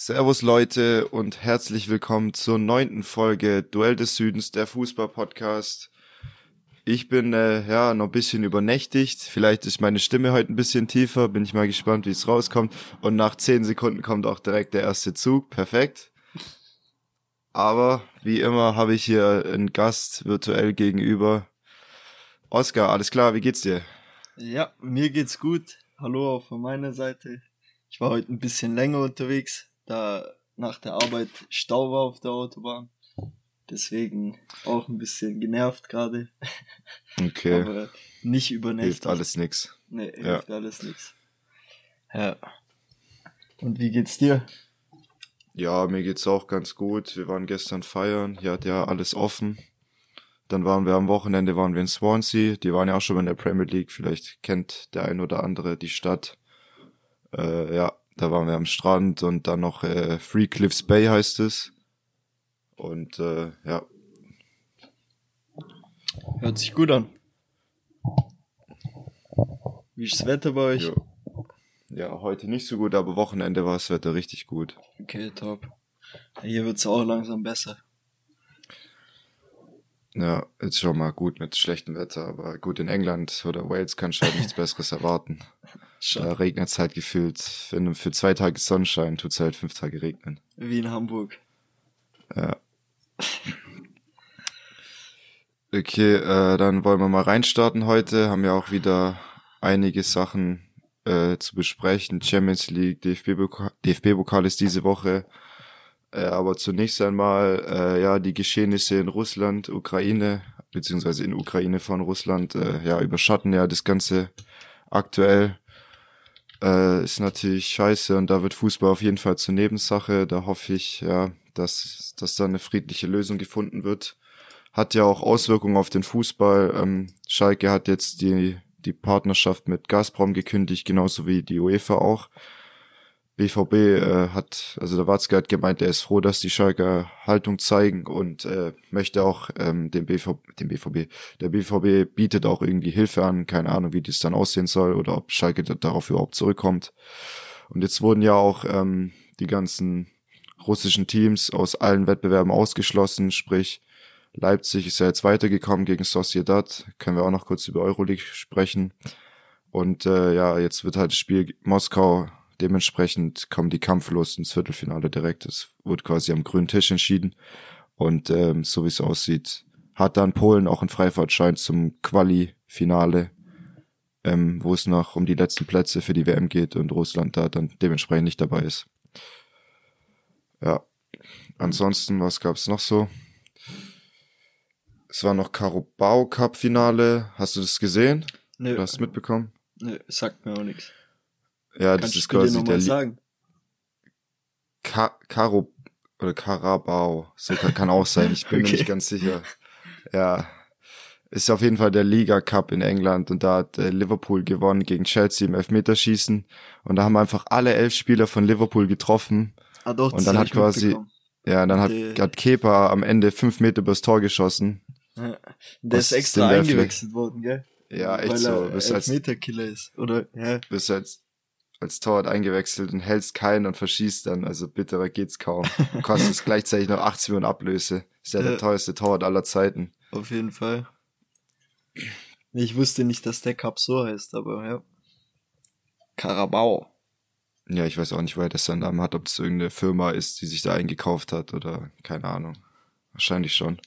Servus Leute und herzlich willkommen zur neunten Folge Duell des Südens, der Fußball-Podcast. Ich bin äh, ja noch ein bisschen übernächtigt. Vielleicht ist meine Stimme heute ein bisschen tiefer. Bin ich mal gespannt, wie es rauskommt. Und nach zehn Sekunden kommt auch direkt der erste Zug. Perfekt. Aber wie immer habe ich hier einen Gast virtuell gegenüber. Oskar, alles klar, wie geht's dir? Ja, mir geht's gut. Hallo auch von meiner Seite. Ich war heute ein bisschen länger unterwegs, da nach der Arbeit Stau war auf der Autobahn. Deswegen auch ein bisschen genervt gerade. Okay. Aber nicht übernächtigt. Hilft alles nix. Nee, Ja. hilft alles nichts. Ja. Und wie geht's dir? Ja, mir geht's auch ganz gut. Wir waren gestern feiern. Hier hat ja alles offen. Dann waren wir am Wochenende waren wir in Swansea. Die waren ja auch schon in der Premier League. Vielleicht kennt der ein oder andere die Stadt. Äh, ja, da waren wir am Strand und dann noch äh, Free Cliffs Bay heißt es. Und äh, ja, Hört sich gut an. Wie ist das Wetter bei euch? jo. ja, heute nicht so gut, aber Wochenende war das Wetter richtig gut. Okay, top. Hier wird's auch langsam besser. Ja, ist schon mal gut mit schlechtem Wetter, aber gut in England oder Wales kannst du halt nichts Besseres erwarten. Da Schon. regnet es halt gefühlt. Wenn für zwei Tage Sonnenschein tut's halt fünf Tage regnen. Wie in Hamburg. Ja. Okay, äh, dann wollen wir mal reinstarten heute. Haben ja auch wieder einige Sachen äh, zu besprechen. Champions League, DFB-Pokal DFB ist diese Woche. Äh, aber zunächst einmal, äh, ja, die Geschehnisse in Russland, Ukraine, beziehungsweise in Ukraine von Russland, äh, ja, überschatten ja das Ganze aktuell. Äh, ist natürlich scheiße und da wird Fußball auf jeden Fall zur Nebensache. Da hoffe ich, ja, dass, dass da eine friedliche Lösung gefunden wird. Hat ja auch Auswirkungen auf den Fußball. Ähm, Schalke hat jetzt die, die Partnerschaft mit Gazprom gekündigt, genauso wie die UEFA auch. BVB äh, hat, also der Watzke hat gemeint, er ist froh, dass die Schalker Haltung zeigen und äh, möchte auch ähm, dem BVB, dem BVB, der BVB bietet auch irgendwie Hilfe an, keine Ahnung, wie das dann aussehen soll oder ob Schalke da- darauf überhaupt zurückkommt. Und jetzt wurden ja auch ähm, die ganzen russischen Teams aus allen Wettbewerben ausgeschlossen, sprich Leipzig ist ja jetzt weitergekommen gegen Sociedad, können wir auch noch kurz über Euroleague sprechen. Und äh, ja, jetzt wird halt das Spiel Moskau dementsprechend kommen die kampflos ins Viertelfinale direkt. Es wurde quasi am grünen Tisch entschieden. Und ähm, so wie es aussieht, hat dann Polen auch einen Freifahrtschein zum Quali-Finale, ähm, wo es noch um die letzten Plätze für die WM geht und Russland da dann dementsprechend nicht dabei ist. Ja. Ansonsten, was gab's noch so? Es war noch Carabao Cup Finale. Hast du das gesehen? Nö, Du hast es mitbekommen? nö, sagt mir auch nichts. Ja, das Kannst du ist quasi der sagen? Ka Karo oder Carabao. So kann, kann auch sein. Ich bin mir Okay. nicht ganz sicher. Ja. Ist auf jeden Fall der Liga Cup in England und da hat äh, Liverpool gewonnen gegen Chelsea im Elfmeterschießen und da haben einfach alle elf Spieler von Liverpool getroffen. Ah doch, Und das dann hat quasi-. Ja, dann hat, hat Kepa am Ende fünf Meter übers Tor geschossen. Ja. Der ist extra eingewechselt worden, gell? Ja, echt Weil so. er Bist als, Elfmeterkiller ist. Oder, ja. bist als, als Torwart eingewechselt und hältst keinen und verschießt dann. Also bitterer geht's kaum. Und kostet gleichzeitig noch 80 Millionen Ablöse. Ist ja, Ja. der teuerste Torwart aller Zeiten. Auf jeden Fall. Ich wusste nicht, dass der Cup so heißt, aber ja. Carabao. Ja, ich weiß auch nicht, woher das seinen Namen hat, ob das irgendeine Firma ist, die sich da eingekauft hat oder keine Ahnung. Wahrscheinlich schon.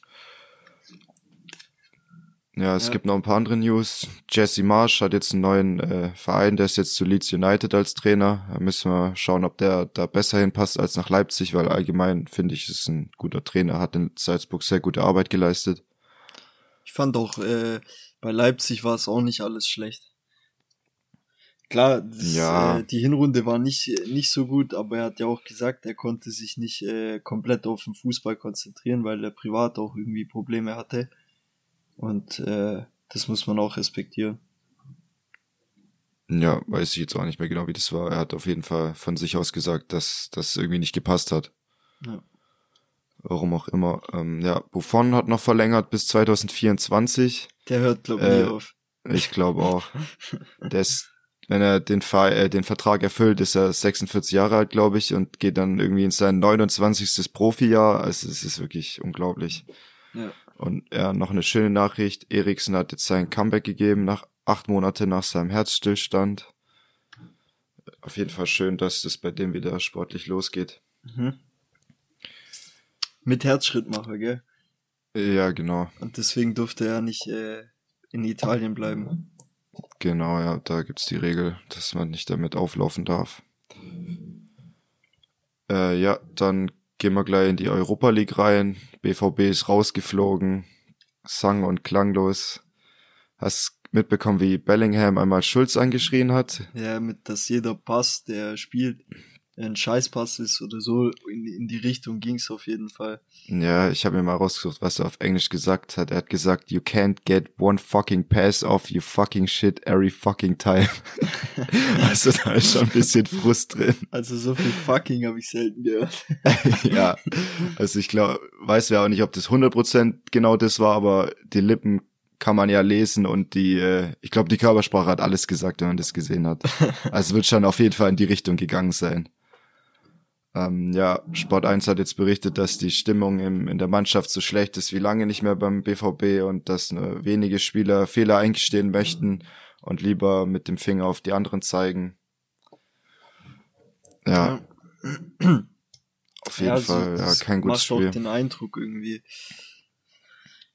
Ja, es Ja. gibt noch ein paar andere News. Jesse Marsh hat jetzt einen neuen äh, Verein, der ist jetzt zu Leeds United als Trainer. Da müssen wir schauen, ob der da besser hinpasst als nach Leipzig, weil allgemein finde ich, ist ein guter Trainer, hat in Salzburg sehr gute Arbeit geleistet. Ich fand auch, äh, bei Leipzig war es auch nicht alles schlecht. Klar, das, Ja. äh, die Hinrunde war nicht, nicht so gut, aber er hat ja auch gesagt, er konnte sich nicht äh, komplett auf den Fußball konzentrieren, weil er privat auch irgendwie Probleme hatte. Und äh, das muss man auch respektieren. Ja, weiß ich jetzt auch nicht mehr genau, wie das war. Er hat auf jeden Fall von sich aus gesagt, dass das irgendwie nicht gepasst hat. Ja. Warum auch immer. Ähm, ja, Buffon hat noch verlängert bis 2024. Der hört, glaube ich, Äh, nie auf. Ich glaube auch. Der ist, wenn er den, äh, den Vertrag erfüllt, ist er 46 Jahre alt, glaube ich, und geht dann irgendwie in sein 29. Profijahr. Also es ist wirklich unglaublich. Ja. Und ja, noch eine schöne Nachricht. Eriksen hat jetzt sein Comeback gegeben, nach acht Monate nach seinem Herzstillstand. Auf jeden Fall schön, dass das bei dem wieder sportlich losgeht. Mhm. Mit Herzschrittmacher, gell? Ja, genau. Und deswegen durfte er nicht äh, in Italien bleiben. Genau, ja, da gibt's die Regel, dass man nicht damit auflaufen darf. Äh, ja, dann gehen wir gleich in die Europa League rein. BVB ist rausgeflogen, sang und klanglos. Hast mitbekommen, wie Bellingham einmal Schulz angeschrien hat? Ja, mit dass jeder Pass, der spielt, ein Scheißpass ist oder so, in, in die Richtung ging's auf jeden Fall. Ja, ich habe mir mal rausgesucht, was er auf Englisch gesagt hat. Er hat gesagt, you can't get one fucking pass off, you fucking shit every fucking time. also da ist schon ein bisschen Frust drin. Also so viel fucking habe ich selten gehört. ja, also ich glaube, weiß ja auch nicht, ob das 100% genau das war, aber die Lippen kann man ja lesen und die, äh, ich glaube, die Körpersprache hat alles gesagt, wenn man das gesehen hat. Also wird schon auf jeden Fall in die Richtung gegangen sein. Ähm, ja, Sport 1 hat jetzt berichtet, dass die Stimmung im, in der Mannschaft so schlecht ist wie lange nicht mehr beim BVB und dass nur wenige Spieler Fehler eingestehen möchten und lieber mit dem Finger auf die anderen zeigen. Ja. Auf jeden Ja, also Fall, ja, kein gutes macht Spiel. doch den Eindruck irgendwie.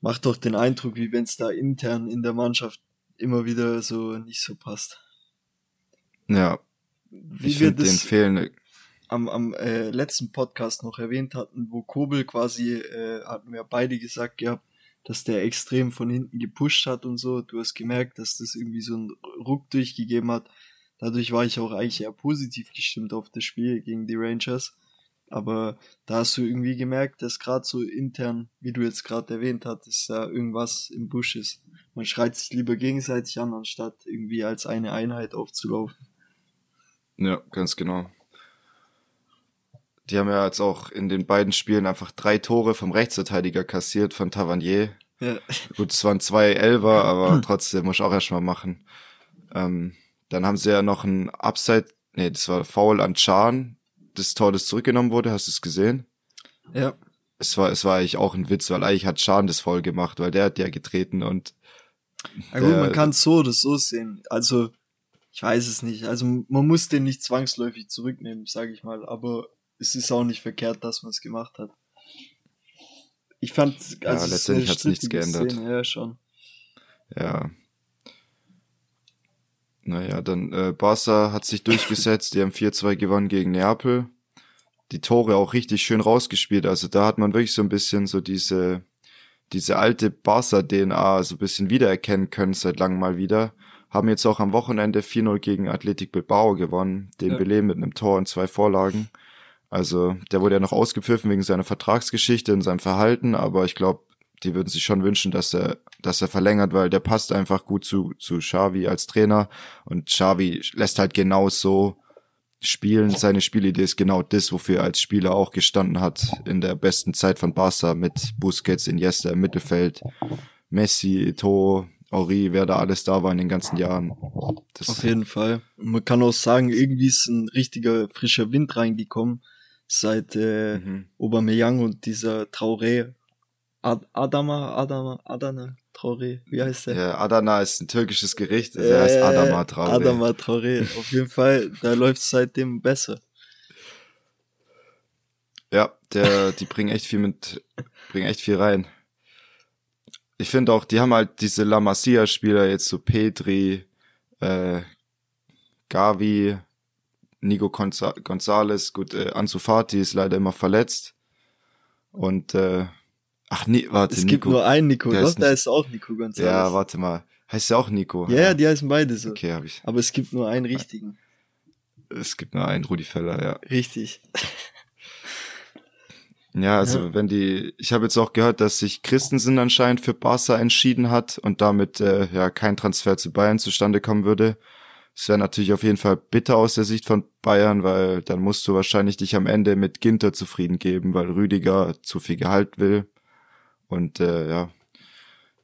Macht doch den Eindruck, wie wenn es da intern in der Mannschaft immer wieder so nicht so passt. Ja, Wie ich finde, den das fehlen, am, am äh, letzten Podcast noch erwähnt hatten, wo Kobel quasi, äh, hatten wir beide gesagt gehabt, dass der extrem von hinten gepusht hat und so. Du hast gemerkt, dass das irgendwie so einen Ruck durchgegeben hat. Dadurch war ich auch eigentlich eher positiv gestimmt auf das Spiel gegen die Rangers. Aber da hast du irgendwie gemerkt, dass gerade so intern, wie du jetzt gerade erwähnt hattest, da irgendwas im Busch ist. Man schreit sich lieber gegenseitig an, anstatt irgendwie als eine Einheit aufzulaufen. Ja, ganz genau. Die haben ja jetzt auch in den beiden Spielen einfach drei Tore vom Rechtsverteidiger kassiert, von Tavernier. Ja, Gut, es waren zwei Elfer, aber trotzdem muss ich auch erstmal machen. Ähm, dann haben sie ja noch ein Upside, nee, das war Foul an Chan, das Tor, das zurückgenommen wurde, hast du es gesehen? ja, Es war, es war eigentlich auch ein Witz, weil eigentlich hat Chan das Foul gemacht, weil der hat ja getreten und Ja gut, man kann es so oder so sehen. Also, ich weiß es nicht. Also, man muss den nicht zwangsläufig zurücknehmen, sage ich mal. Aber es ist auch nicht verkehrt, dass man es gemacht hat. Ich fand, also Ja, es letztendlich eine hat's nichts geändert. Szene, ja, schon. Ja. Naja, dann äh, Barca hat sich durchgesetzt, die haben 4-2 gewonnen gegen Neapel. Die Tore auch richtig schön rausgespielt. Also da hat man wirklich so ein bisschen so diese, diese alte Barca-DNA so ein bisschen wiedererkennen können seit langem mal wieder. Haben jetzt auch am Wochenende 4-0 gegen Athletic Bilbao gewonnen, den Ja. Belay mit einem Tor und zwei Vorlagen. Also der wurde ja noch ausgepfiffen wegen seiner Vertragsgeschichte und seinem Verhalten, aber ich glaube, die würden sich schon wünschen, dass er, dass er verlängert, weil der passt einfach gut zu, zu Xavi als Trainer und Xavi lässt halt genau so spielen. Seine Spielidee ist genau das, wofür er als Spieler auch gestanden hat in der besten Zeit von Barca mit Busquets, Iniesta im Mittelfeld, Messi, Eto'o, Ori, wer da alles da war in den ganzen Jahren. Das, Auf jeden Fall. Man kann auch sagen, irgendwie ist ein richtiger frischer Wind reingekommen, seit äh, Mhm. Aubameyang und dieser Traoré, Ad Adama, Adama, Adana, Traoré, wie heißt der? Ja, Adana ist ein türkisches Gericht, also er heißt Adama Traoré. Adama Traoré. Auf jeden Fall, da läuft es seitdem besser. Ja, der, die bringen echt viel mit, bringen echt viel rein. Ich finde auch, die haben halt diese La Masia-Spieler jetzt so Petri, äh, Gavi, Nico Gonza Gonzalez, gut, äh, Ansu Fati ist leider immer verletzt. Und, äh, ach nee, warte, Es Nico. gibt nur einen Nico, der doch, ist da ist auch Nico González. ja, warte mal. Heißt ja auch Nico. ja, ja, die heißen beide so. Okay, habe ich. Aber es gibt nur einen richtigen. Es gibt nur einen Rudi Feller, ja. Richtig. Ja, also Ja. wenn die, ich habe jetzt auch gehört, dass sich Christensen anscheinend für Barca entschieden hat und damit äh, ja kein Transfer zu Bayern zustande kommen würde. Es wäre natürlich auf jeden Fall bitter aus der Sicht von Bayern, weil dann musst du wahrscheinlich dich am Ende mit Ginter zufrieden geben, weil Rüdiger zu viel Gehalt will. Und äh, ja,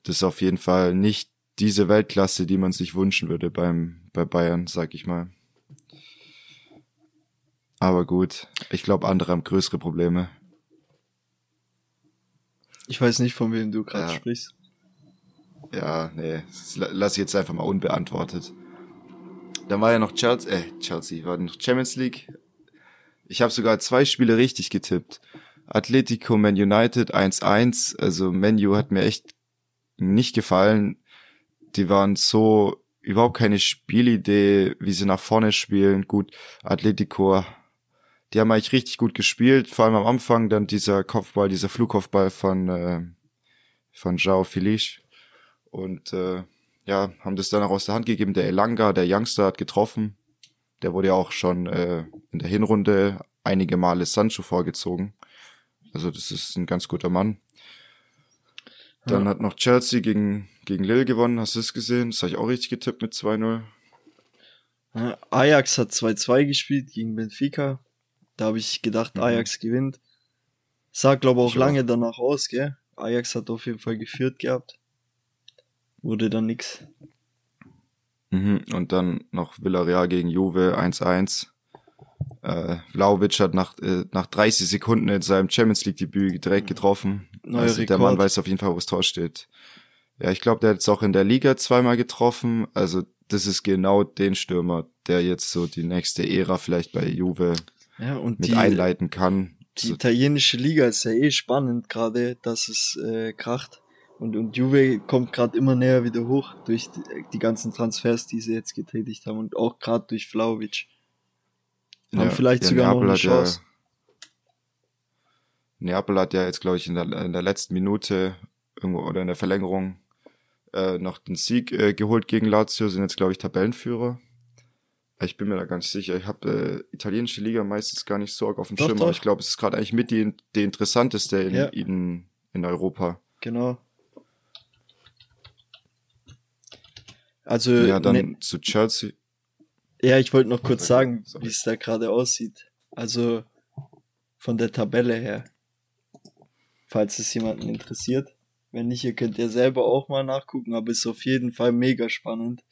das ist auf jeden Fall nicht diese Weltklasse, die man sich wünschen würde beim bei Bayern, sag ich mal. Aber gut, ich glaube, andere haben größere Probleme. Ich weiß nicht, von wem du gerade Ja. sprichst. Ja, nee, das la- lass ich jetzt einfach mal unbeantwortet. Dann war ja noch Chelsea, äh, Chelsea, war noch Champions League. Ich habe sogar zwei Spiele richtig getippt. Atletico Man United 1-1, also Menu hat mir echt nicht gefallen. Die waren so überhaupt keine Spielidee, wie sie nach vorne spielen. Gut, Atletico, die haben eigentlich richtig gut gespielt, vor allem am Anfang dann dieser Kopfball, dieser Flugkopfball von äh, von João Felix und äh, ja, haben das dann auch aus der Hand gegeben. Der Elanga, der Youngster, hat getroffen. Der wurde ja auch schon äh, in der Hinrunde einige Male Sancho vorgezogen. Also das ist ein ganz guter Mann. Dann Ja. hat noch Chelsea gegen, gegen Lille gewonnen. Hast du es gesehen? Das habe ich auch richtig getippt mit 2-0. Ja, Ajax hat 2-2 gespielt gegen Benfica. Da habe ich gedacht, Mhm. Ajax gewinnt. Sah, glaube auch Ich auch. lange danach aus, gell? Ajax hat auf jeden Fall geführt gehabt. Wurde dann nix. Mhm. Und dann noch Villarreal gegen Juve 1-1. Äh, Vlaovic hat nach, äh, nach 30 Sekunden in seinem Champions League Debüt direkt getroffen. Neuer also der Rekord. Mann weiß auf jeden Fall, wo das Tor steht. Ja, ich glaube, der hat jetzt auch in der Liga zweimal getroffen. Also das ist genau den Stürmer, der jetzt so die nächste Ära vielleicht bei Juve Ja, und mit die, einleiten kann. die So, italienische Liga ist ja eh spannend gerade, dass es äh, kracht. Und, und Juve kommt gerade immer näher wieder hoch durch die, die ganzen Transfers, die sie jetzt getätigt haben und auch gerade durch Vlaovic. Haben ja, vielleicht ja, sogar Neapel noch eine hat Chance. Ja, Neapel hat ja jetzt, glaube ich, in der, in der letzten Minute irgendwo oder in der Verlängerung äh, noch den Sieg äh, geholt gegen Lazio, sind jetzt, glaube ich, Tabellenführer. Ich bin mir da ganz sicher. Ich habe äh, italienische Liga meistens gar nicht so auf dem Doch, Schirm, doch. aber ich glaube, es ist gerade eigentlich mit die, die interessanteste in, Ja. in, in Europa. Genau. Also, ja, dann ne, zu Chelsea. ja, ich wollte noch kurz sagen, wie es da gerade aussieht. Also von der Tabelle her. Falls es jemanden interessiert. Wenn nicht, ihr könnt ja selber auch mal nachgucken, aber ist auf jeden Fall mega spannend.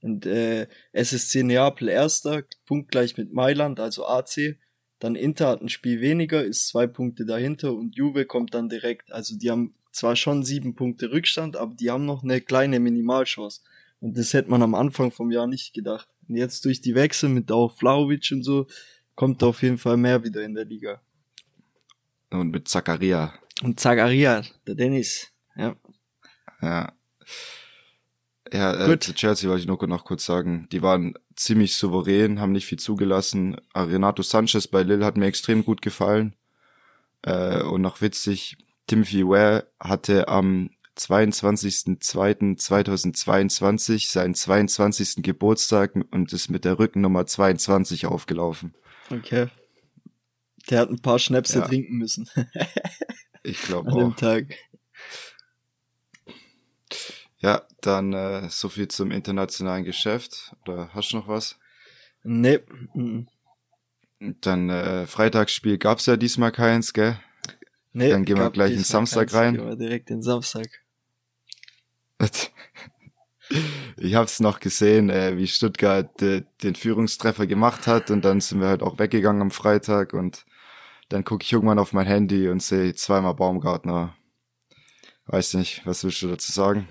Und äh, SSC Neapel erster, punktgleich mit Mailand, also AC. Dann Inter hat ein Spiel weniger, ist zwei Punkte dahinter und Juve kommt dann direkt. Also die haben zwar schon sieben Punkte Rückstand, aber die haben noch eine kleine Minimalchance. Und das hätte man am Anfang vom Jahr nicht gedacht. Und jetzt durch die Wechsel mit auch Vlaovic und so, kommt auf jeden Fall mehr wieder in der Liga. Und mit Zakaria. Und Zagaria, der Dennis, ja. Ja. Ja, äh, Gut. zu Chelsea wollte ich nur noch kurz sagen, die waren ziemlich souverän, haben nicht viel zugelassen. Äh, Renato Sanchez bei Lille hat mir extrem gut gefallen. Äh, und noch witzig, Timothy Ware hatte am 22.02.2022 seinen 22. Geburtstag und ist mit der Rückennummer 22 aufgelaufen. Okay. Der hat ein paar Schnäpse Ja. trinken müssen Ich glaube an dem auch. Tag. Ja, dann äh, so viel zum internationalen Geschäft. Oder hast du noch was? Nee. Dann äh, Freitagsspiel gab's ja diesmal keins, gell? nee Dann gehen wir gleich in Samstag rein. Gehen wir direkt in Samstag. Ich hab's noch gesehen, äh, wie Stuttgart äh, den Führungstreffer gemacht hat und dann sind wir halt auch weggegangen am Freitag und dann gucke ich irgendwann auf mein Handy und sehe zweimal Baumgartner. Weiß nicht, was willst du dazu sagen?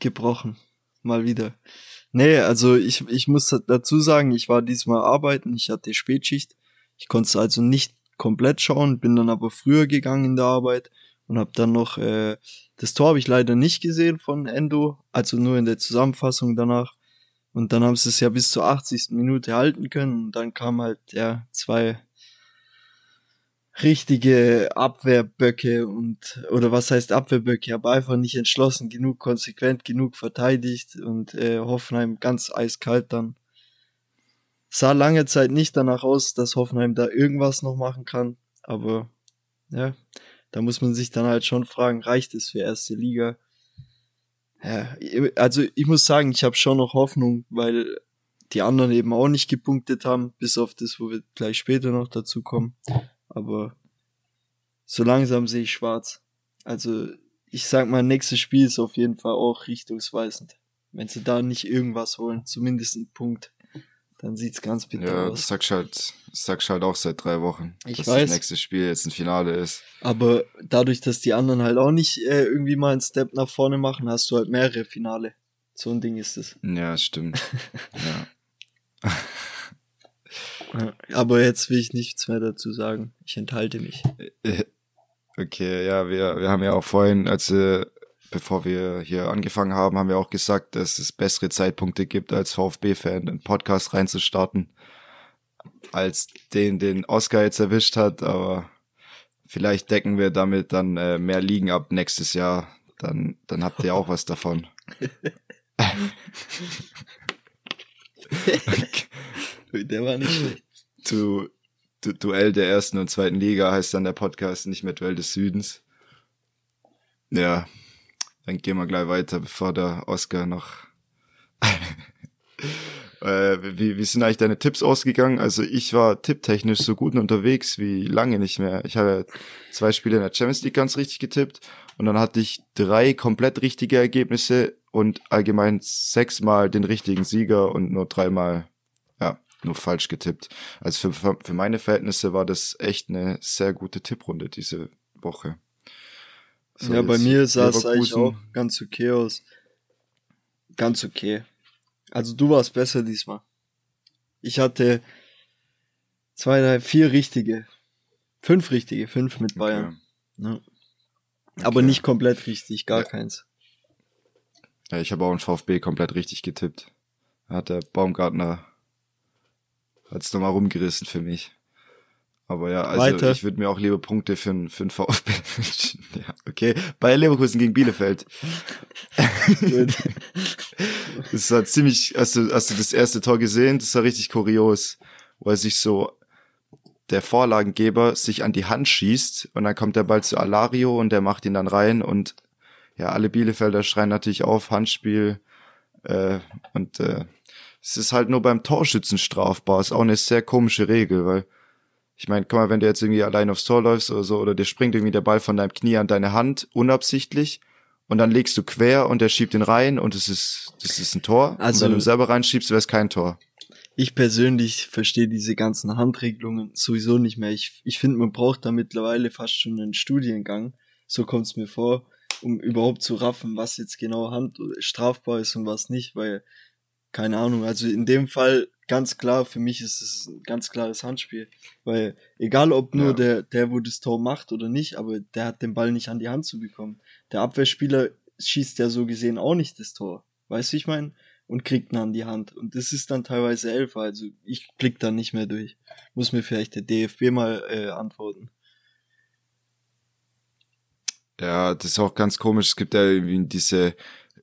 gebrochen. Mal wieder. Nee, also ich, ich muss dazu sagen, ich war diesmal arbeiten, ich hatte Spätschicht. Ich konnte es also nicht komplett schauen, bin dann aber früher gegangen in der Arbeit und habe dann noch, äh, das Tor habe ich leider nicht gesehen von Endo, also nur in der Zusammenfassung danach. Und dann haben sie es ja bis zur 80. Minute halten können und dann kam halt, ja, zwei richtige Abwehrböcke und oder was heißt Abwehrböcke, aber einfach nicht entschlossen genug, konsequent genug verteidigt und äh, Hoffenheim ganz eiskalt dann. Sah lange Zeit nicht danach aus, dass Hoffenheim da irgendwas noch machen kann, aber ja, da muss man sich dann halt schon fragen, reicht es für erste Liga? Ja, also ich muss sagen, ich habe schon noch Hoffnung, weil die anderen eben auch nicht gepunktet haben, bis auf das, wo wir gleich später noch dazu kommen. Aber so langsam sehe ich schwarz. Also ich sag mal, nächstes Spiel ist auf jeden Fall auch richtungsweisend. Wenn sie da nicht irgendwas holen, zumindest einen Punkt, dann sieht's ganz bitter Ja, aus. das sagst halt, sagst halt auch seit drei Wochen, Ich dass weiß. das nächste Spiel jetzt ein Finale ist. Aber dadurch, dass die anderen halt auch nicht äh, irgendwie mal einen Step nach vorne machen, hast du halt mehrere Finale. So ein Ding ist es. Ja, stimmt. ja. Ja. Aber jetzt will ich nichts mehr dazu sagen. Ich enthalte mich. Okay, ja, wir, wir haben ja auch vorhin, als äh, bevor wir hier angefangen haben, haben wir auch gesagt, dass es bessere Zeitpunkte gibt, als VfB-Fan einen Podcast reinzustarten, als den, den Oscar jetzt erwischt hat, aber vielleicht decken wir damit dann äh, mehr Ligen ab nächstes Jahr. Dann, dann habt ihr auch was davon. Der war nicht schlecht. Du, du, Duell der ersten und zweiten Liga heißt dann der Podcast, nicht mehr Duell des Südens. Ja, dann gehen wir gleich weiter, bevor der Oscar noch. äh, wie, wie sind eigentlich deine Tipps ausgegangen? Also ich war tipptechnisch so gut unterwegs wie lange nicht mehr. Ich habe zwei Spiele in der Champions League ganz richtig getippt und dann hatte ich drei komplett richtige Ergebnisse und allgemein sechsmal den richtigen Sieger und nur dreimal ja, nur falsch getippt. Also für, für meine Verhältnisse war das echt eine sehr gute Tipprunde diese Woche. So, ja, bei mir sah es eigentlich auch ganz okay aus. Ganz okay. Also du warst besser diesmal. Ich hatte zwei, drei, vier richtige. Fünf richtige, fünf mit Bayern. Ja. Aber Okay. nicht komplett richtig, gar Ja. keins. Ja, ich habe auch einen VfB komplett richtig getippt. Hat der Baumgartner hat's nochmal rumgerissen für mich. Aber ja, also Weiter. ich würde mir auch lieber Punkte für, einen- für einen VfB wünschen. Ja, okay. Bei Leverkusen gegen Bielefeld. Das war ziemlich, hast du, hast du das erste Tor gesehen? Das war richtig kurios, er sich so, der Vorlagengeber sich an die Hand schießt und dann kommt der Ball zu Alario und der macht ihn dann rein und ja, alle Bielefelder schreien natürlich auf, Handspiel, äh, und äh, es ist halt nur beim Torschützen strafbar. Ist auch eine sehr komische Regel, weil ich meine, guck mal, wenn du jetzt irgendwie allein aufs Tor läufst oder so, oder dir springt irgendwie der Ball von deinem Knie an deine Hand, unabsichtlich, und dann legst du quer und der schiebt ihn rein und es ist, das ist ein Tor. Also- und wenn du selber reinschiebst, wäre es kein Tor. Ich persönlich verstehe diese ganzen Handregelungen sowieso nicht mehr. Ich, ich finde, man braucht da mittlerweile fast schon einen Studiengang. So kommt es mir vor, um überhaupt zu raffen, was jetzt genau Hand strafbar ist und was nicht, weil, keine Ahnung, also in dem Fall ganz klar, für mich ist es ein ganz klares Handspiel. Weil egal ob nur Ja. der, der, wo das Tor macht oder nicht, aber der hat den Ball nicht an die Hand zu bekommen. Der Abwehrspieler schießt ja so gesehen auch nicht das Tor. Weißt du, ich meine? und kriegt ihn an die Hand. Und das ist dann teilweise Elfer, also ich blick da nicht mehr durch. Muss mir vielleicht der DFB mal äh, antworten. Ja, das ist auch ganz komisch. Es gibt ja irgendwie diese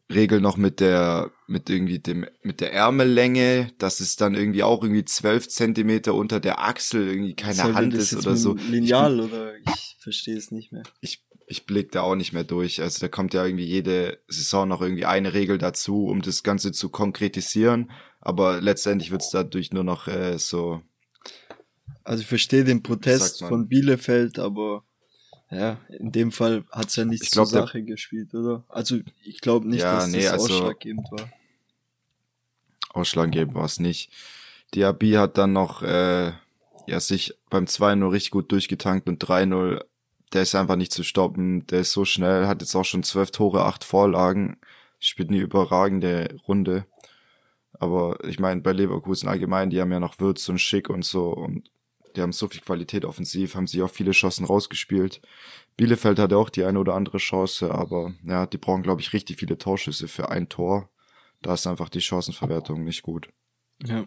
Regel noch mit der, mit irgendwie dem, mit der Ärmellänge, dass es dann irgendwie auch irgendwie zwölf Zentimeter unter der Achsel irgendwie keine Soll Hand ist oder so. Lineal oder ich verstehe es nicht mehr. Ich, ich blick da auch nicht mehr durch. Also da kommt ja irgendwie jede Saison noch irgendwie eine Regel dazu, um das Ganze zu konkretisieren. Aber letztendlich wird's dadurch nur noch äh, so. Also ich verstehe den Protest von Bielefeld, aber ja, in dem Fall hat's ja nichts Ich glaub, zur Sache gespielt, oder? Also ich glaube nicht, Ja, dass nee, das also- ausschlaggebend war. ausschlaggebend war es nicht. Diaby hat dann noch äh, ja sich beim 2-0 richtig gut durchgetankt und 3-0, der ist einfach nicht zu stoppen, der ist so schnell, hat jetzt auch schon zwölf Tore, acht Vorlagen, spielt eine überragende Runde. Aber ich meine, bei Leverkusen allgemein, die haben ja noch Würz und Schick und so und die haben so viel Qualität offensiv, haben sich auch viele Chancen rausgespielt. Bielefeld hatte auch die eine oder andere Chance, aber ja, die brauchen, glaube ich, richtig viele Torschüsse für ein Tor. Da ist einfach die Chancenverwertung nicht gut. Ja.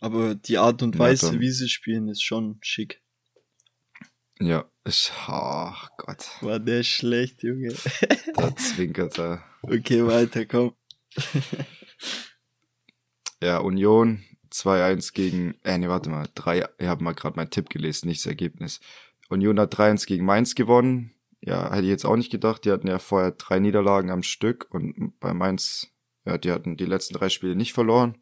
Aber die Art und Ja, Weise, dann- wie sie spielen, ist schon schick. Ja, ich, ach Gott, War der schlecht, Junge. da zwinkert er. Okay, weiter, komm. Ja, Union 2-1 gegen, äh, nee, warte mal, drei, ich habe mal gerade meinen Tipp gelesen, nicht das Ergebnis. Union hat 3-1 gegen Mainz gewonnen. Ja, hätte ich jetzt auch nicht gedacht. Die hatten ja vorher drei Niederlagen am Stück und bei Mainz, ja, die hatten die letzten drei Spiele nicht verloren.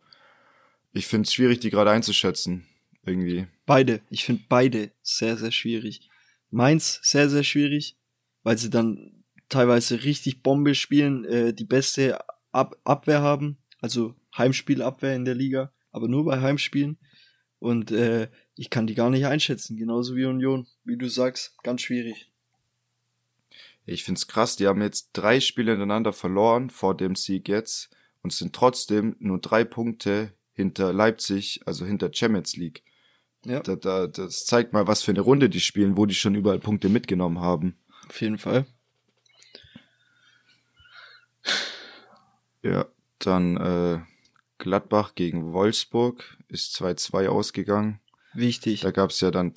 Ich finde es schwierig, die gerade einzuschätzen. Irgendwie. Beide. Ich finde beide sehr, sehr schwierig. Mainz sehr, sehr schwierig, weil sie dann teilweise richtig Bombe spielen. Äh, die beste Ab Abwehr haben, also Heimspielabwehr in der Liga, aber nur bei Heimspielen. Und äh, ich kann die gar nicht einschätzen, genauso wie Union, wie du sagst, ganz schwierig. Ich find's krass, die haben jetzt drei Spiele hintereinander verloren vor dem Sieg jetzt und sind trotzdem nur drei Punkte hinter Leipzig, also hinter Champions League. Ja. Da, da, das zeigt mal, was für eine Runde die spielen, wo die schon überall Punkte mitgenommen haben. Auf jeden Fall. Ja, dann äh, Gladbach gegen Wolfsburg ist 2-2 ausgegangen. Wichtig. Da gab's ja dann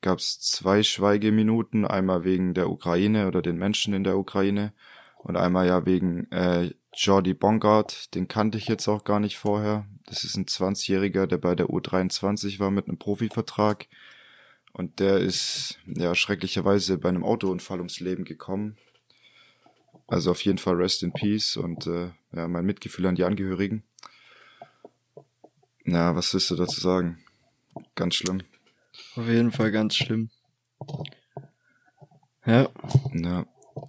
gab's zwei Schweigeminuten, einmal wegen der Ukraine oder den Menschen in der Ukraine und einmal ja wegen äh, Jordi Bongard, den kannte ich jetzt auch gar nicht vorher. Das ist ein 20-Jähriger, der bei der U23 war mit einem Profivertrag. Und der ist ja schrecklicherweise bei einem Autounfall ums Leben gekommen. Also auf jeden Fall Rest in Peace und äh, ja, mein Mitgefühl an die Angehörigen. Ja, was willst du dazu sagen? Ganz schlimm. Auf jeden Fall ganz schlimm. Ja. Ja.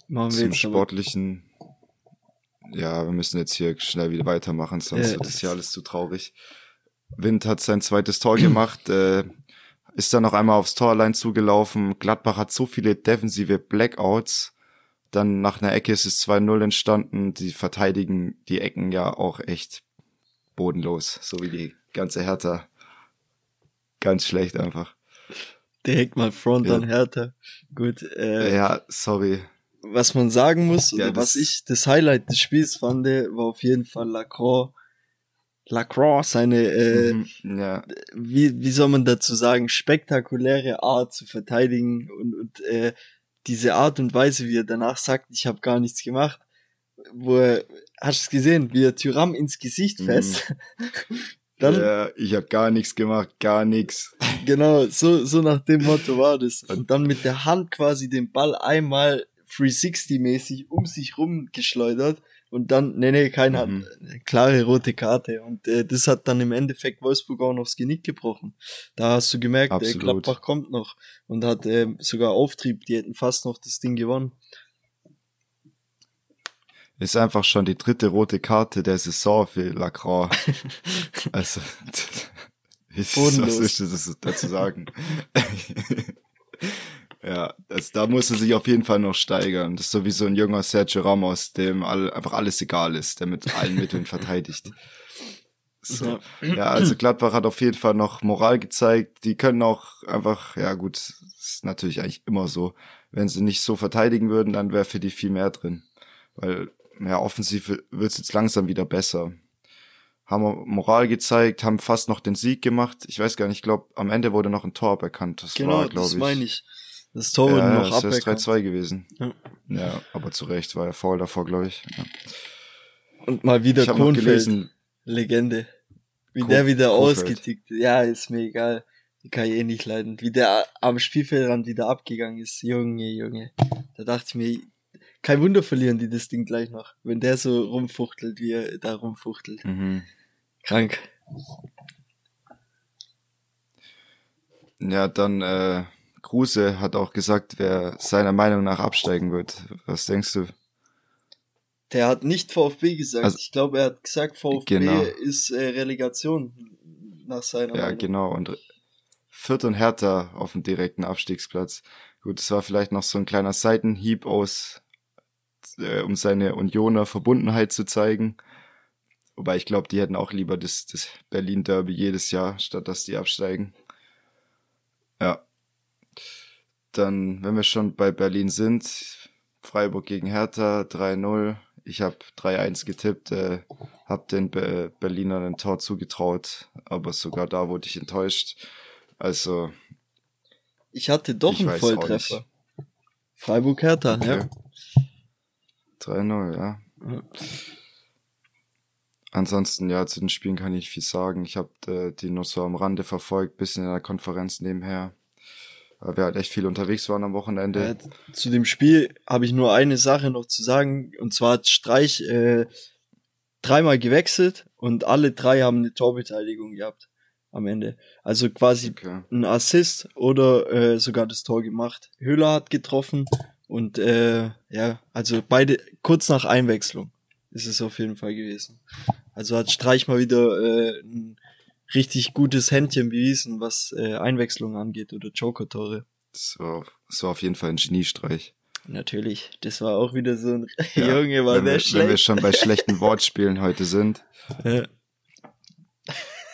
Machen wir Zum sportlichen. Ja, wir müssen jetzt hier schnell wieder weitermachen, sonst ja, wird das hier alles zu traurig. Wind hat sein zweites Tor gemacht, äh, ist dann noch einmal aufs Torlein zugelaufen. Gladbach hat so viele defensive Blackouts. Dann nach einer Ecke ist es 2-0 entstanden. Die verteidigen die Ecken ja auch echt bodenlos, so wie die ganze Hertha. Ganz schlecht einfach. Direkt mal Front ja. an Hertha. Gut. Äh, ja, sorry. Was man sagen muss, ja, oder was ich das Highlight des Spiels fand, war auf jeden Fall Lacroix. Lacroix, seine, äh, mhm, ja. wie, wie soll man dazu sagen, spektakuläre Art zu verteidigen und, und äh, diese Art und Weise, wie er danach sagt, ich habe gar nichts gemacht, wo er, hast du es gesehen, wie er Tyram ins Gesicht mhm. Dann, ja, ich habe gar nichts gemacht, gar nichts. Genau, so, so nach dem Motto war das. Und dann mit der Hand quasi den Ball einmal 360-mäßig um sich rum geschleudert und dann, nee, nee, keine mhm. Hand, klare rote Karte. Und äh, das hat dann im Endeffekt Wolfsburg auch noch das Genick gebrochen. Da hast du gemerkt, der Gladbach kommt noch und hat äh, sogar Auftrieb, die hätten fast noch das Ding gewonnen ist einfach schon die dritte rote Karte der Saison für Lacroix. also, ich, was ist das dazu sagen? ja, das, da muss er sich auf jeden Fall noch steigern. Das ist sowieso ein junger Sergio Ramos, dem all, einfach alles egal ist, der mit allen Mitteln verteidigt. So. Ja, also Gladbach hat auf jeden Fall noch Moral gezeigt. Die können auch einfach, ja gut, ist natürlich eigentlich immer so. Wenn sie nicht so verteidigen würden, dann wäre für die viel mehr drin. Weil ja, offensiv wird's jetzt langsam wieder besser. Haben wir Moral gezeigt, haben fast noch den Sieg gemacht. Ich weiß gar nicht, ich glaube, am Ende wurde noch ein Tor aberkannt. Das genau, war, glaube ich. das meine ich. Das Tor wurde ja, noch das aberkannt. Das wäre 3-2 gewesen. Ja. ja. aber zu Recht war er faul davor, glaube ich. Ja. Und mal wieder Kohnfeld. Legende. Wie Ko der wieder Kofeld. ausgetickt. Ja, ist mir egal. Die kann ich eh nicht leiden. Wie der am Spielfeldrand wieder abgegangen ist. Junge, Junge. Da dachte ich mir, kein Wunder verlieren die das Ding gleich noch, wenn der so rumfuchtelt, wie er da rumfuchtelt. Mhm. Krank. Ja, dann äh, Kruse hat auch gesagt, wer seiner Meinung nach absteigen wird. Was denkst du? Der hat nicht VfB gesagt. Also, ich glaube, er hat gesagt, VfB genau. ist äh, Relegation nach seiner ja, Meinung. Ja, genau. Und Fürth und Hertha auf dem direkten Abstiegsplatz. Gut, es war vielleicht noch so ein kleiner Seitenhieb aus äh, um seine Unioner Verbundenheit zu zeigen. Wobei ich glaube, die hätten auch lieber das, das Berlin Derby jedes Jahr, statt dass die absteigen. Ja. Dann, wenn wir schon bei Berlin sind, Freiburg gegen Hertha 3-0. Ich habe 3-1 getippt, äh, habe den Be Berlinern ein Tor zugetraut, aber sogar da wurde ich enttäuscht. Also. Ich hatte doch ich einen Volltreffer. Freiburg Hertha, okay. ja. 3-0, ja. ja. Ansonsten, ja, zu den Spielen kann ich viel sagen. Ich habe äh, die nur so am Rande verfolgt, bisschen in der Konferenz nebenher. Weil wir halt echt viel unterwegs waren am Wochenende. Ja, zu dem Spiel habe ich nur eine Sache noch zu sagen. Und zwar hat Streich äh, dreimal gewechselt und alle drei haben eine Torbeteiligung gehabt am Ende. Also quasi okay. ein Assist oder äh, sogar das Tor gemacht. Höhler hat getroffen und äh, ja, also beide kurz nach Einwechslung. ist es auf jeden Fall gewesen. Also hat Streich mal wieder äh, ein richtig gutes Händchen bewiesen, was äh, Einwechslung angeht oder Joker-Tore. Das war, das war auf jeden Fall ein Geniestreich. Natürlich, das war auch wieder so ein ja, Junge, war der wir, schlecht. Wenn wir schon bei schlechten Wortspielen heute sind. Ja.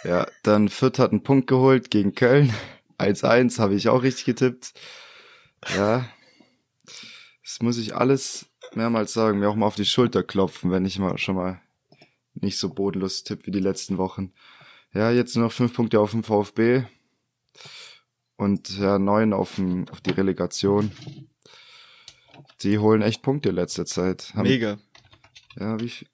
Ja, dann Fürth hat einen Punkt geholt gegen Köln. 1-1 habe ich auch richtig getippt. Ja, das muss ich alles mehrmals sagen, mir auch mal auf die Schulter klopfen, wenn ich mal schon mal nicht so bodenlos tippe wie die letzten Wochen. Ja, jetzt nur noch fünf Punkte auf dem VfB und ja, neun auf, dem, auf die Relegation. Die holen echt Punkte in letzter Zeit. Haben, Mega. Ja, wie viel?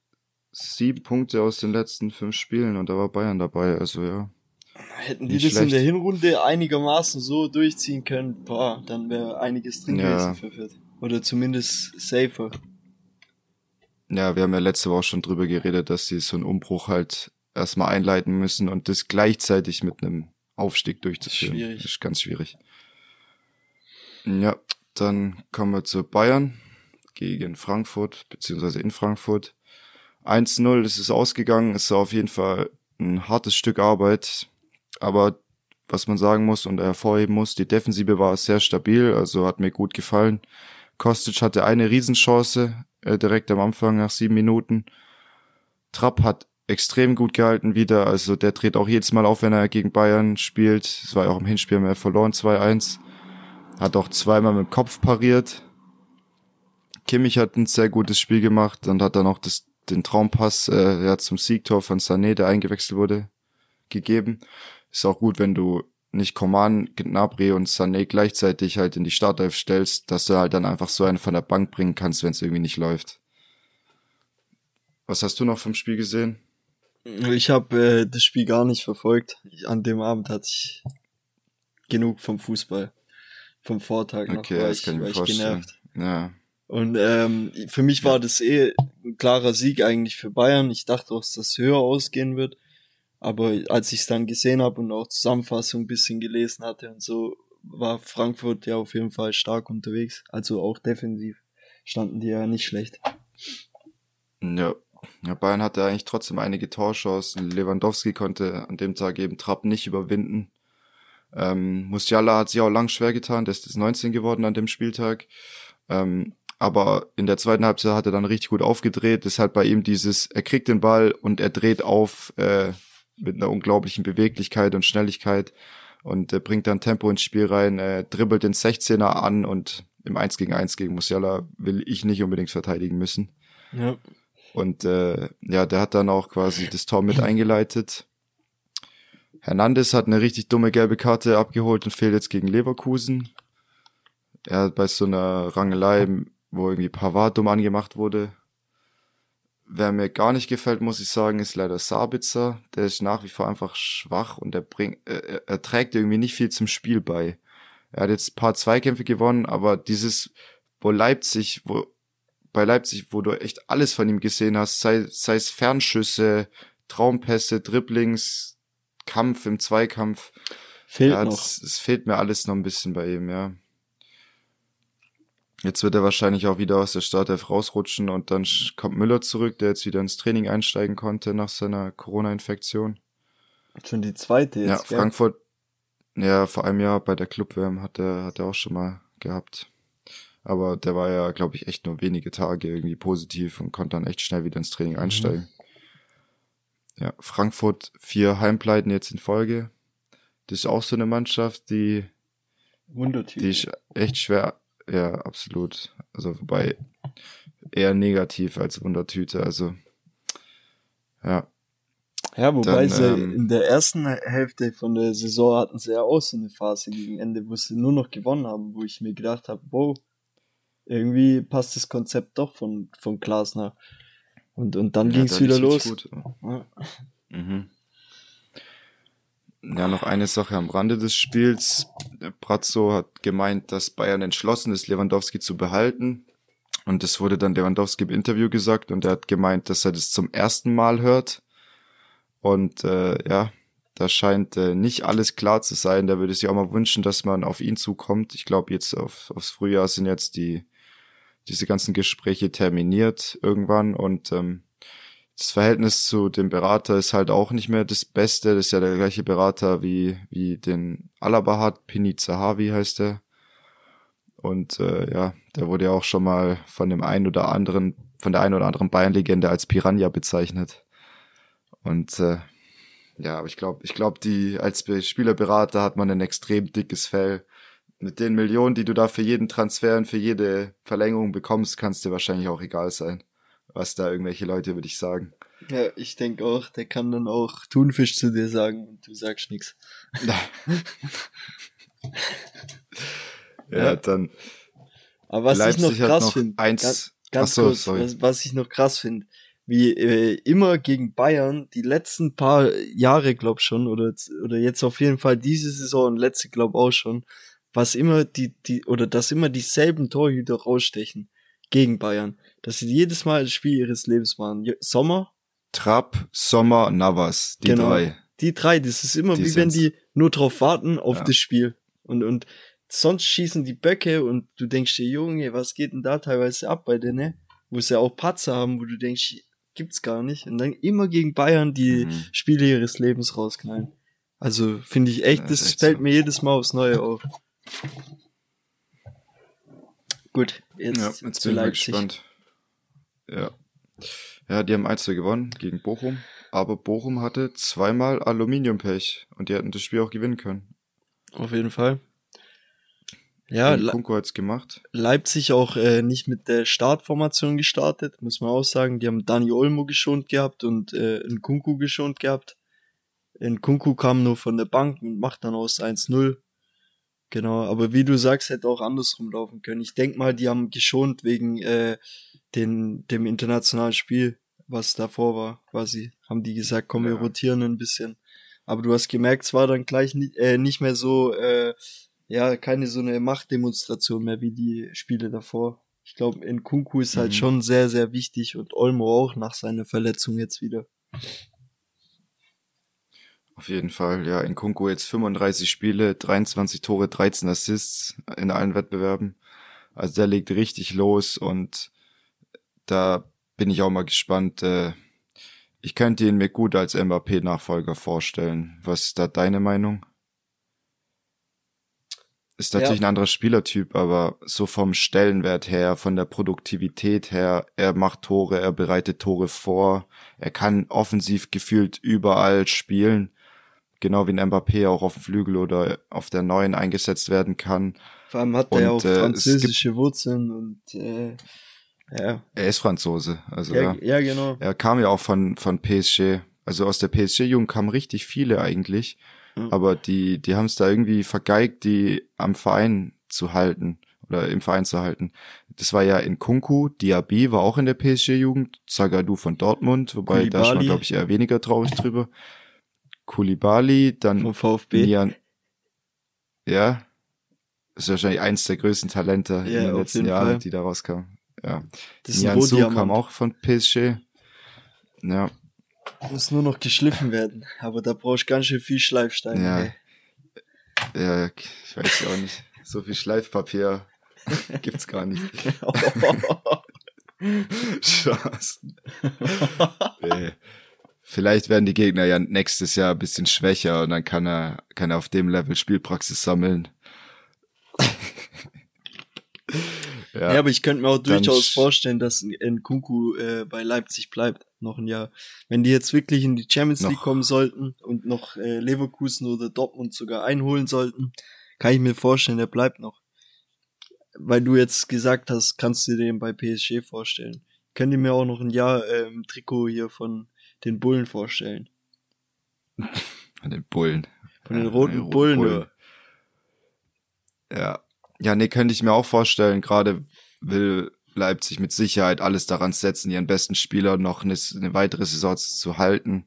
Sieben Punkte aus den letzten fünf Spielen und da war Bayern dabei, also ja. Hätten die das schlecht. in der Hinrunde einigermaßen so durchziehen können, boah, dann wäre einiges drin ja. gewesen für Fürth. Oder zumindest safer. Ja, wir haben ja letzte Woche schon drüber geredet, dass sie so einen Umbruch halt erstmal einleiten müssen und das gleichzeitig mit einem Aufstieg durchzuführen. Schwierig. Das ist ganz schwierig. Ja, dann kommen wir zu Bayern gegen Frankfurt, beziehungsweise in Frankfurt. 1-0 ist es ausgegangen, ist auf jeden Fall ein hartes Stück Arbeit, aber was man sagen muss und hervorheben muss, die Defensive war sehr stabil, also hat mir gut gefallen. Kostic hatte eine Riesenchance äh, direkt am Anfang nach sieben Minuten. Trapp hat extrem gut gehalten wieder, also der dreht auch jedes Mal auf, wenn er gegen Bayern spielt. Es war ja auch im Hinspiel mehr verloren, 2-1. Hat auch zweimal mit dem Kopf pariert. Kimmich hat ein sehr gutes Spiel gemacht und hat dann auch das, den Traumpass äh, ja, zum Siegtor von Sané, der eingewechselt wurde, gegeben. Ist auch gut, wenn du nicht Coman, Gnabry und Sané gleichzeitig halt in die Startelf stellst, dass du halt dann einfach so einen von der Bank bringen kannst, wenn es irgendwie nicht läuft. Was hast du noch vom Spiel gesehen? Ich habe äh, das Spiel gar nicht verfolgt. An dem Abend hatte ich genug vom Fußball. Vom Vortag noch okay, war das ich, kann ich war mir ich vorstellen. genervt. Ja. Und ähm, für mich war das eh ein klarer Sieg eigentlich für Bayern. Ich dachte auch, dass das höher ausgehen wird. Aber als ich es dann gesehen habe und auch Zusammenfassung ein bisschen gelesen hatte und so, war Frankfurt ja auf jeden Fall stark unterwegs. Also auch defensiv standen die ja nicht schlecht. Ja. ja Bayern hatte eigentlich trotzdem einige Torchancen. Lewandowski konnte an dem Tag eben Trapp nicht überwinden. Ähm, Musiala hat sich auch lang schwer getan, der ist jetzt 19 geworden an dem Spieltag. Ähm, aber in der zweiten Halbzeit hat er dann richtig gut aufgedreht. Halt bei ihm dieses, er kriegt den Ball und er dreht auf, äh, mit einer unglaublichen Beweglichkeit und Schnelligkeit und äh, bringt dann Tempo ins Spiel rein, äh, dribbelt den 16er an und im 1 gegen 1 gegen Musiala will ich nicht unbedingt verteidigen müssen. Ja. Und äh, ja, der hat dann auch quasi das Tor mit eingeleitet. Hernandez hat eine richtig dumme gelbe Karte abgeholt und fehlt jetzt gegen Leverkusen. Er hat bei so einer Rangelei, wo irgendwie Pavard dumm angemacht wurde, Wer mir gar nicht gefällt, muss ich sagen, ist leider Sabitzer. Der ist nach wie vor einfach schwach und er bringt, er, er trägt irgendwie nicht viel zum Spiel bei. Er hat jetzt paar Zweikämpfe gewonnen, aber dieses, wo Leipzig, wo, bei Leipzig, wo du echt alles von ihm gesehen hast, sei, sei es Fernschüsse, Traumpässe, Dribblings, Kampf im Zweikampf. Fehlt ja, noch. Es fehlt mir alles noch ein bisschen bei ihm, ja. Jetzt wird er wahrscheinlich auch wieder aus der Startelf rausrutschen und dann kommt Müller zurück, der jetzt wieder ins Training einsteigen konnte nach seiner Corona-Infektion. Schon die zweite jetzt. Ja, gell? Frankfurt, ja, vor einem Jahr bei der Clubwärm hat er, hat er auch schon mal gehabt. Aber der war ja, glaube ich, echt nur wenige Tage irgendwie positiv und konnte dann echt schnell wieder ins Training einsteigen. Mhm. Ja, Frankfurt vier Heimpleiten jetzt in Folge. Das ist auch so eine Mannschaft, die, Wundertüte. die ist echt schwer ja, absolut. Also wobei eher negativ als Wundertüte. Also ja. Ja, wobei Dann, sie ähm, in der ersten Hälfte von der Saison hatten sie ja auch so eine Phase gegen Ende, wo sie nur noch gewonnen haben, wo ich mir gedacht habe, wow, irgendwie passt das Konzept doch von, von Glasner. Und, und dann Ja, ging's da wieder los. gut. Ja. Mhm. Ja, noch eine Sache am Rande des Spiels. Brazzo hat gemeint, dass Bayern entschlossen ist, Lewandowski zu behalten. Und das wurde dann Lewandowski im Interview gesagt und er hat gemeint, dass er das zum ersten Mal hört. Und äh, ja, da scheint äh, nicht alles klar zu sein. Da würde sich auch mal wünschen, dass man auf ihn zukommt. Ich glaube, jetzt auf, aufs Frühjahr sind jetzt die diese ganzen Gespräche terminiert irgendwann und ähm, das Verhältnis zu dem Berater ist halt auch nicht mehr das Beste. Das ist ja der gleiche Berater wie, wie den Alaba hat. Pini Zahavi heißt er. Und äh, ja, der wurde ja auch schon mal von dem einen oder anderen, von der einen oder anderen Bayern-Legende als Piranha bezeichnet. Und äh, ja, aber ich glaube, ich glaube, die als Spielerberater hat man ein extrem dickes Fell. Mit den Millionen, die du da für jeden Transfer und für jede Verlängerung bekommst, kannst dir wahrscheinlich auch egal sein was da irgendwelche Leute über dich sagen. Ja, ich denke auch, der kann dann auch Thunfisch zu dir sagen und du sagst nichts. ja, ja, dann. Aber was Leipzig ich noch krass finde, ganz, ganz so, kurz, was, was, ich noch krass finde, wie äh, immer gegen Bayern die letzten paar Jahre, glaub schon, oder, oder jetzt auf jeden Fall diese Saison und letzte, glaub auch schon, was immer die, die, oder dass immer dieselben Torhüter rausstechen gegen Bayern dass sie jedes Mal das Spiel ihres Lebens machen. Sommer. Trapp, Sommer, Navas, die genau, drei. Die drei, das ist immer die wie sind's. wenn die nur drauf warten auf ja. das Spiel. Und, und sonst schießen die Böcke und du denkst dir, Junge, was geht denn da teilweise ab bei denen, ne? Wo sie ja auch Patzer haben, wo du denkst, gibt's gar nicht. Und dann immer gegen Bayern die mhm. Spiele ihres Lebens rausknallen. Also finde ich echt, das, das fällt so. mir jedes Mal aufs Neue auf. Gut, jetzt, ja, jetzt zu bin Leipzig. gespannt. Ja. Ja, die haben 1 gewonnen gegen Bochum, aber Bochum hatte zweimal Aluminiumpech und die hätten das Spiel auch gewinnen können. Auf jeden Fall. Ja, Kunko hat's gemacht. Leipzig auch äh, nicht mit der Startformation gestartet, muss man auch sagen. Die haben Dani Olmo geschont gehabt und äh, Kunku geschont gehabt. Kunku kam nur von der Bank und macht dann aus 1-0. Genau, aber wie du sagst, hätte auch andersrum laufen können. Ich denk mal, die haben geschont wegen äh, den, dem internationalen Spiel, was davor war, quasi, haben die gesagt, komm, wir rotieren ein bisschen. Aber du hast gemerkt, es war dann gleich nicht, äh, nicht mehr so, äh, ja, keine so eine Machtdemonstration mehr wie die Spiele davor. Ich glaube, in Kunku ist halt mhm. schon sehr, sehr wichtig und Olmo auch nach seiner Verletzung jetzt wieder. Auf jeden Fall, ja, in Kunku jetzt 35 Spiele, 23 Tore, 13 Assists in allen Wettbewerben. Also der legt richtig los und da bin ich auch mal gespannt. Äh, ich könnte ihn mir gut als Mbappé-Nachfolger vorstellen. Was ist da deine Meinung? Ist natürlich ja. ein anderer Spielertyp, aber so vom Stellenwert her, von der Produktivität her, er macht Tore, er bereitet Tore vor, er kann offensiv gefühlt überall spielen, genau wie ein Mbappé auch auf dem Flügel oder auf der neuen eingesetzt werden kann. Vor allem hat er ja auch äh, französische Wurzeln und äh, ja. Er ist Franzose, also ja, ja, genau. Er kam ja auch von von PSG, also aus der PSG-Jugend kamen richtig viele eigentlich, mhm. aber die die haben es da irgendwie vergeigt, die am Verein zu halten oder im Verein zu halten. Das war ja in Kunku, Diaby war auch in der PSG-Jugend, Zagadou von Dortmund, wobei Koulibaly. da man glaube ich eher weniger traurig drüber. Kulibali, dann vom VfB. Nian, ja, ist wahrscheinlich eins der größten Talente ja, in den letzten Jahren, Fall. die da rauskamen. Ja. Das Nian Su kam auch von PSG. Ja. Muss nur noch geschliffen werden, aber da brauchst du ganz schön viel Schleifstein. Ja. Ey. Ja, ich weiß auch nicht. So viel Schleifpapier gibt's gar nicht. Spaß. nee. Vielleicht werden die Gegner ja nächstes Jahr ein bisschen schwächer und dann kann er, kann er auf dem Level Spielpraxis sammeln. Ja, ja, aber ich könnte mir auch durchaus vorstellen, dass ein Kunku äh, bei Leipzig bleibt, noch ein Jahr. Wenn die jetzt wirklich in die Champions League kommen sollten und noch äh, Leverkusen oder Dortmund sogar einholen sollten, kann ich mir vorstellen, der bleibt noch. Weil du jetzt gesagt hast, kannst du dir den bei PSG vorstellen. Könnt ihr mir auch noch ein Jahr äh, im Trikot hier von den Bullen vorstellen. Von den Bullen. Von den roten ja, Bullen, Bullen. Ja. Ja, nee, könnte ich mir auch vorstellen. Gerade will Leipzig mit Sicherheit alles daran setzen, ihren besten Spieler noch eine, eine weitere Saison zu halten.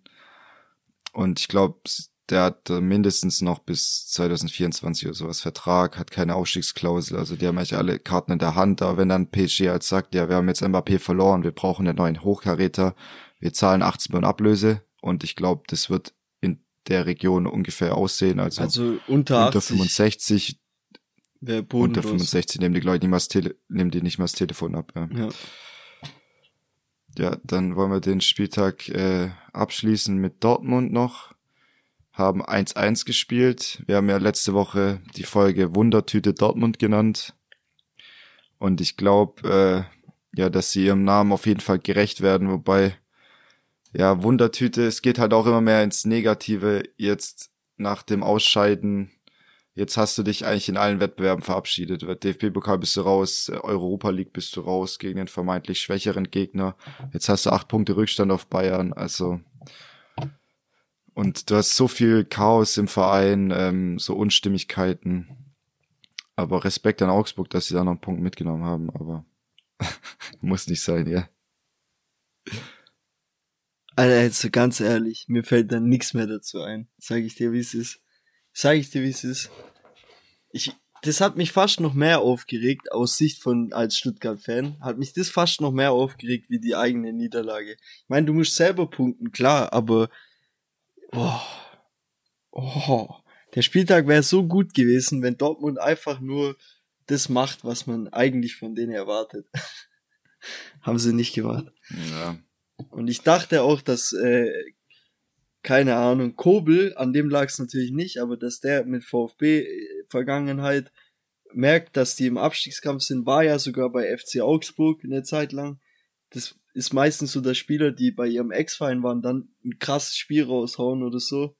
Und ich glaube, der hat mindestens noch bis 2024 oder sowas Vertrag, hat keine Ausstiegsklausel, also die haben eigentlich alle Karten in der Hand, aber wenn dann PSG halt sagt, ja, wir haben jetzt Mbappé verloren, wir brauchen einen neuen Hochkaräter, wir zahlen 18 Millionen Ablöse und ich glaube, das wird in der Region ungefähr aussehen, also, also unter, unter 65 Wer Unter 65 nehmen die Leute nicht mal das, Tele nehmen die nicht mal das Telefon ab. Ja. ja. Ja, dann wollen wir den Spieltag äh, abschließen mit Dortmund noch. Haben 1-1 gespielt. Wir haben ja letzte Woche die Folge Wundertüte Dortmund genannt. Und ich glaube, äh, ja, dass sie ihrem Namen auf jeden Fall gerecht werden, wobei, ja, Wundertüte, es geht halt auch immer mehr ins Negative jetzt nach dem Ausscheiden. Jetzt hast du dich eigentlich in allen Wettbewerben verabschiedet. DFB-Pokal bist du raus, Europa League bist du raus gegen den vermeintlich schwächeren Gegner. Jetzt hast du acht Punkte Rückstand auf Bayern, also und du hast so viel Chaos im Verein, ähm, so Unstimmigkeiten. Aber Respekt an Augsburg, dass sie da noch einen Punkt mitgenommen haben, aber muss nicht sein, ja. Alter, jetzt so ganz ehrlich, mir fällt dann nichts mehr dazu ein. Sag ich dir, wie es ist. Sag ich dir, wie es ist. Ich, das hat mich fast noch mehr aufgeregt, aus Sicht von, als Stuttgart-Fan, hat mich das fast noch mehr aufgeregt wie die eigene Niederlage. Ich meine, du musst selber punkten, klar, aber, oh, oh, der Spieltag wäre so gut gewesen, wenn Dortmund einfach nur das macht, was man eigentlich von denen erwartet. Haben sie nicht gemacht. Ja. Und ich dachte auch, dass, äh, keine Ahnung, Kobel, an dem lag es natürlich nicht, aber dass der mit VfB-Vergangenheit merkt, dass die im Abstiegskampf sind, war ja sogar bei FC Augsburg eine Zeit lang. Das ist meistens so, dass Spieler, die bei ihrem Ex-Verein waren, dann ein krasses Spiel raushauen oder so.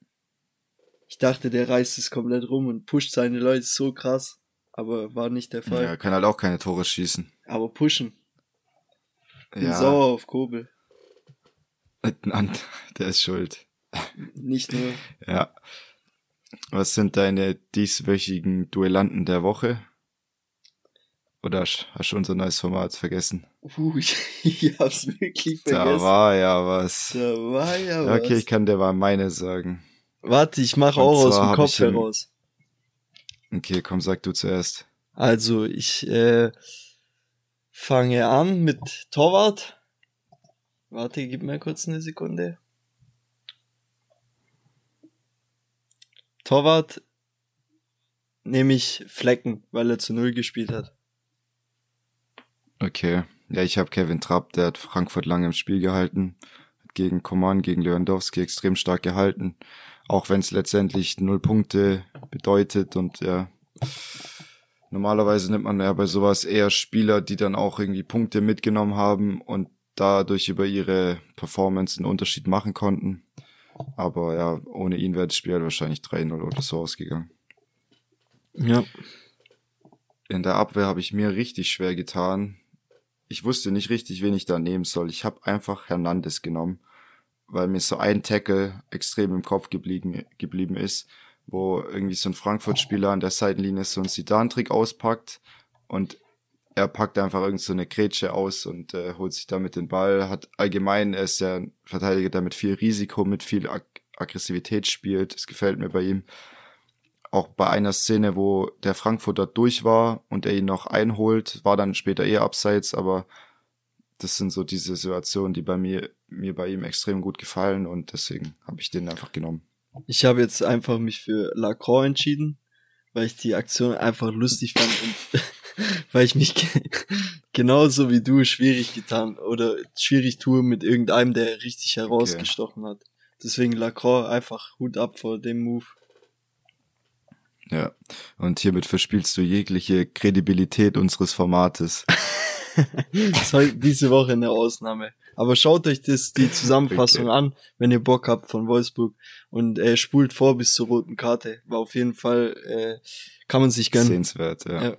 Ich dachte, der reißt es komplett rum und pusht seine Leute so krass, aber war nicht der Fall. Ja, kann halt auch keine Tore schießen. Aber pushen. Bin Ja. sauer auf Kobel. Der ist schuld. Nicht nur. Ja. Was sind deine dieswöchigen Duellanten der Woche? Oder hast du unser neues Format vergessen? Uh, ich, ich hab's wirklich Da vergessen. war ja was. Da war ja okay, was. ich kann dir mal meine sagen. Warte, ich mache Und auch aus dem Kopf heraus. Okay, komm, sag du zuerst. Also, ich äh, fange an mit Torwart. Warte, gib mir kurz eine Sekunde. Torwart nehme ich Flecken, weil er zu Null gespielt hat. Okay. Ja, ich habe Kevin Trapp, der hat Frankfurt lange im Spiel gehalten. Hat gegen Coman, gegen Lewandowski extrem stark gehalten. Auch wenn es letztendlich null Punkte bedeutet und ja. Normalerweise nimmt man ja bei sowas eher Spieler, die dann auch irgendwie Punkte mitgenommen haben und dadurch über ihre Performance einen Unterschied machen konnten. Aber ja, ohne ihn wäre das Spiel halt wahrscheinlich 3-0 oder so ausgegangen. Ja. In der Abwehr habe ich mir richtig schwer getan. Ich wusste nicht richtig, wen ich da nehmen soll. Ich habe einfach Hernandez genommen, weil mir so ein Tackle extrem im Kopf geblieben, geblieben ist, wo irgendwie so ein Frankfurt-Spieler an der Seitenlinie so einen Sidan-Trick auspackt und er packt einfach irgend so eine Grätsche aus und äh, holt sich damit den Ball. Hat allgemein, er ist ja ein Verteidiger, der mit viel Risiko, mit viel Ag Aggressivität spielt. Das gefällt mir bei ihm auch bei einer Szene, wo der Frankfurter durch war und er ihn noch einholt, war dann später eher abseits, aber das sind so diese Situationen, die bei mir, mir bei ihm extrem gut gefallen und deswegen habe ich den einfach genommen. Ich habe jetzt einfach mich für Lacroix entschieden, weil ich die Aktion einfach lustig fand und weil ich mich ge genauso wie du schwierig getan oder schwierig tue mit irgendeinem, der richtig herausgestochen hat. Deswegen Lacroix einfach Hut ab vor dem Move. Ja. Und hiermit verspielst du jegliche Kredibilität unseres Formates. Das ist halt diese Woche eine Ausnahme. Aber schaut euch das, die Zusammenfassung Okay. an, wenn ihr Bock habt von Wolfsburg und äh, spult vor bis zur roten Karte. War auf jeden Fall, äh, kann man sich gönnen. Sehenswert, ja. Ja.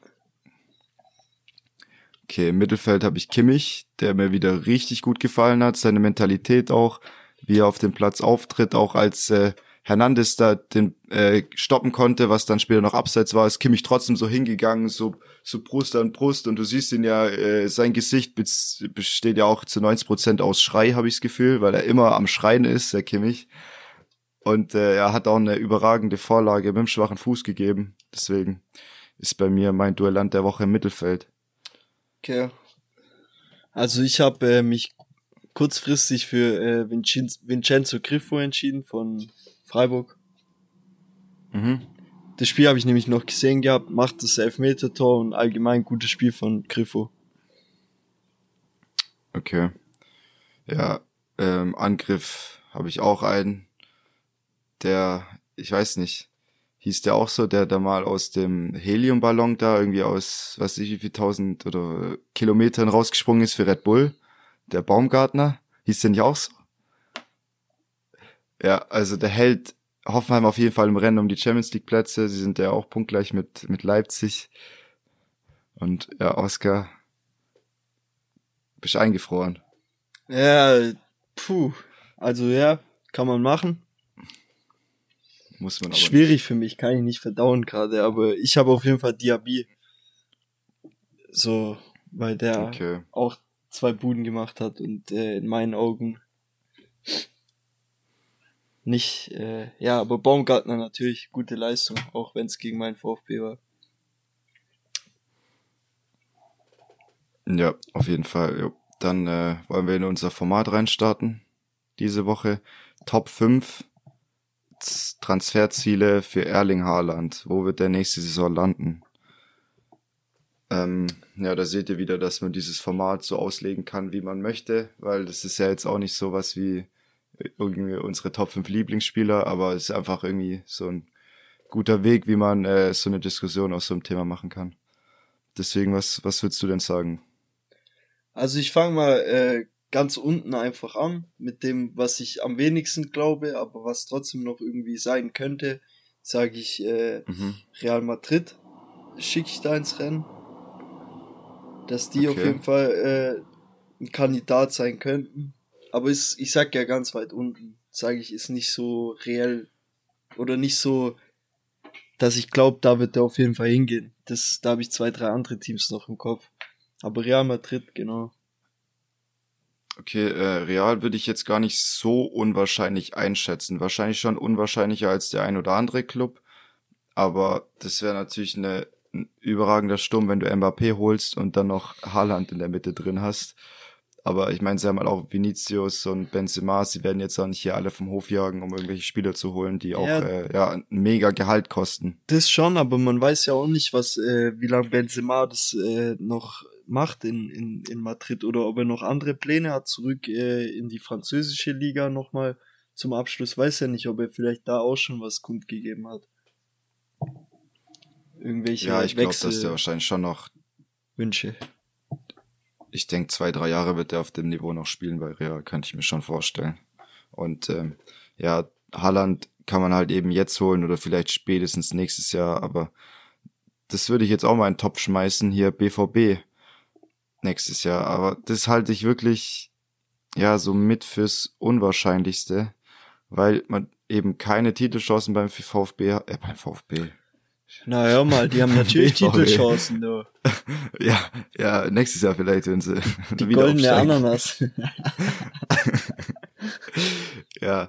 Okay, im Mittelfeld habe ich Kimmich, der mir wieder richtig gut gefallen hat. Seine Mentalität auch, wie er auf dem Platz auftritt, auch als äh, Hernandez da den äh, stoppen konnte, was dann später noch abseits war, ist Kimmich trotzdem so hingegangen, so, so Brust an Brust und du siehst ihn ja, äh, sein Gesicht besteht ja auch zu 90 Prozent aus Schrei, habe ich das Gefühl, weil er immer am Schreien ist, der Kimmich. Und äh, er hat auch eine überragende Vorlage mit dem schwachen Fuß gegeben. Deswegen ist bei mir mein Duellant der Woche im Mittelfeld. Okay. Also ich habe äh, mich kurzfristig für äh, Vincin Vincenzo Griffo entschieden von Freiburg. Mhm. Das Spiel habe ich nämlich noch gesehen gehabt, macht das Elfmeter-Tor und allgemein gutes Spiel von Griffo. Okay. Ja, ähm, Angriff habe ich auch einen, der, ich weiß nicht, hieß der auch so, der da mal aus dem Heliumballon da irgendwie aus, was weiß ich, wie viel tausend oder Kilometern rausgesprungen ist für Red Bull, der Baumgartner, hieß der nicht auch so? Ja, also der hält Hoffenheim auf jeden Fall im Rennen um die Champions League Plätze. Sie sind ja auch punktgleich mit, mit Leipzig. Und ja, Oscar, bist eingefroren. Ja, puh. Also ja, kann man machen. Muss man aber Schwierig für mich, kann ich nicht verdauen gerade, aber ich habe auf jeden Fall Diaby. So, weil der Okay. auch zwei Buden gemacht hat und äh, in meinen Augen nicht, äh, ja, aber Baumgartner natürlich gute Leistung, auch wenn es gegen meinen VfB war. Ja, auf jeden Fall. Jo. Dann äh, wollen wir in unser Format reinstarten. Diese Woche Top 5 Z- Transferziele für Erling Haaland. Wo wird der nächste Saison landen? Ähm, ja, da seht ihr wieder, dass man dieses Format so auslegen kann, wie man möchte, weil das ist ja jetzt auch nicht sowas wie irgendwie unsere Top 5 Lieblingsspieler, aber es ist einfach irgendwie so ein guter Weg, wie man äh, so eine Diskussion aus so einem Thema machen kann. Deswegen, was, was würdest du denn sagen? Also ich fange mal äh, ganz unten einfach an mit dem, was ich am wenigsten glaube, aber was trotzdem noch irgendwie sein könnte, sage ich äh, Mhm. Real Madrid schicke ich da ins Rennen, dass die auf Okay. jeden Fall äh, ein Kandidat sein könnten. Aber ist, ich sag ja ganz weit unten, sage ich, ist nicht so reell oder nicht so, dass ich glaube, da wird er auf jeden Fall hingehen. Das, da habe ich zwei, drei andere Teams noch im Kopf. Aber Real Madrid, genau. Okay, äh, Real würde ich jetzt gar nicht so unwahrscheinlich einschätzen. Wahrscheinlich schon unwahrscheinlicher als der ein oder andere Club. Aber das wäre natürlich eine, ein überragender Sturm, wenn du Mbappé holst und dann noch Haaland in der Mitte drin hast. Aber ich meine, sie haben halt auch Vinicius und Benzema. Sie werden jetzt auch nicht hier alle vom Hof jagen, um irgendwelche Spieler zu holen, die auch Ja. äh, ja, ein mega Gehalt kosten. Das schon, aber man weiß ja auch nicht, was, äh, wie lange Benzema das äh, noch macht in, in, in Madrid oder ob er noch andere Pläne hat, zurück äh, in die französische Liga nochmal zum Abschluss. Weiß ja nicht, ob er vielleicht da auch schon was kundgegeben hat. Irgendwelche Ja, ich glaube, dass der wahrscheinlich schon noch ich denke, zwei, drei Jahre wird er auf dem Niveau noch spielen bei Real, kann ich mir schon vorstellen. Und ähm, ja, Haaland kann man halt eben jetzt holen oder vielleicht spätestens nächstes Jahr, aber das würde ich jetzt auch mal in den Topf schmeißen, hier BVB nächstes Jahr. Aber das halte ich wirklich, ja, so mit fürs Unwahrscheinlichste, weil man eben keine Titelchancen beim VfB, hat- äh, beim VfB, Na hör mal, die haben natürlich. Titelchancen, du. ja, ja, nächstes Jahr vielleicht, wenn sie Die wieder goldene aufsteigen. Ananas. Ja,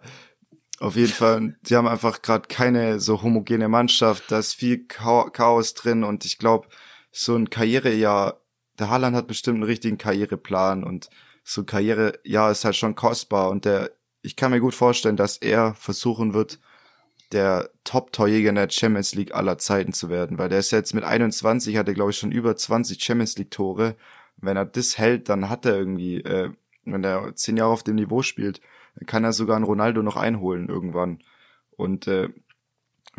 auf jeden Fall. Sie haben einfach gerade keine so homogene Mannschaft. Da ist viel Chao- Chaos drin und ich glaube, so ein Karrierejahr, der Haaland hat bestimmt einen richtigen Karriereplan und so ein Karrierejahr ist halt schon kostbar und der, ich kann mir gut vorstellen, dass er versuchen wird, der Top-Torjäger in der Champions League aller Zeiten zu werden, weil der ist jetzt mit 21, hat er glaube ich schon über 20 Champions League Tore. Wenn er das hält, dann hat er irgendwie, äh, wenn er zehn Jahre auf dem Niveau spielt, kann er sogar einen Ronaldo noch einholen irgendwann. Und äh,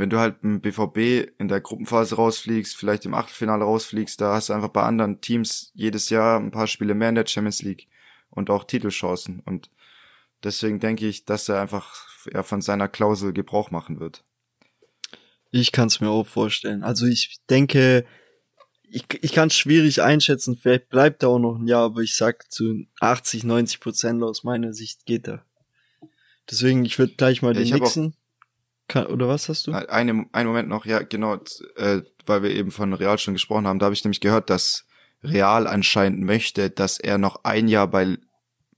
wenn du halt im BVB in der Gruppenphase rausfliegst, vielleicht im Achtelfinale rausfliegst, da hast du einfach bei anderen Teams jedes Jahr ein paar Spiele mehr in der Champions League und auch Titelchancen. Und deswegen denke ich, dass er einfach ja, von seiner Klausel Gebrauch machen wird. Ich kann es mir auch vorstellen. Also ich denke, ich, ich kann es schwierig einschätzen. Vielleicht bleibt er auch noch ein Jahr, aber ich sag zu 80, 90 Prozent aus meiner Sicht geht er. Deswegen, ich würde gleich mal den ich nächsten. Kann, oder was hast du? Eine, einen Moment noch, ja, genau, äh, weil wir eben von Real schon gesprochen haben, da habe ich nämlich gehört, dass Real anscheinend möchte, dass er noch ein Jahr bei,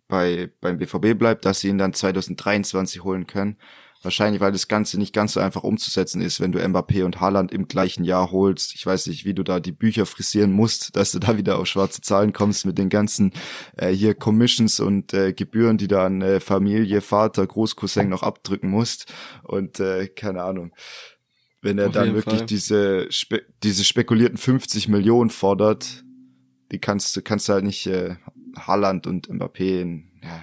bei, beim BVB bleibt, dass sie ihn dann 2023 holen können. Wahrscheinlich, weil das Ganze nicht ganz so einfach umzusetzen ist, wenn du Mbappé und Haaland im gleichen Jahr holst. Ich weiß nicht, wie du da die Bücher frisieren musst, dass du da wieder auf schwarze Zahlen kommst mit den ganzen äh, hier Commissions und äh, Gebühren, die da an äh, Familie, Vater, Großcousin noch abdrücken musst. Und äh, keine Ahnung. Wenn er Auf dann wirklich Fall. diese, spe diese spekulierten 50 Millionen fordert, die kannst du, kannst du halt nicht äh, Haaland und Mbappé in, ja,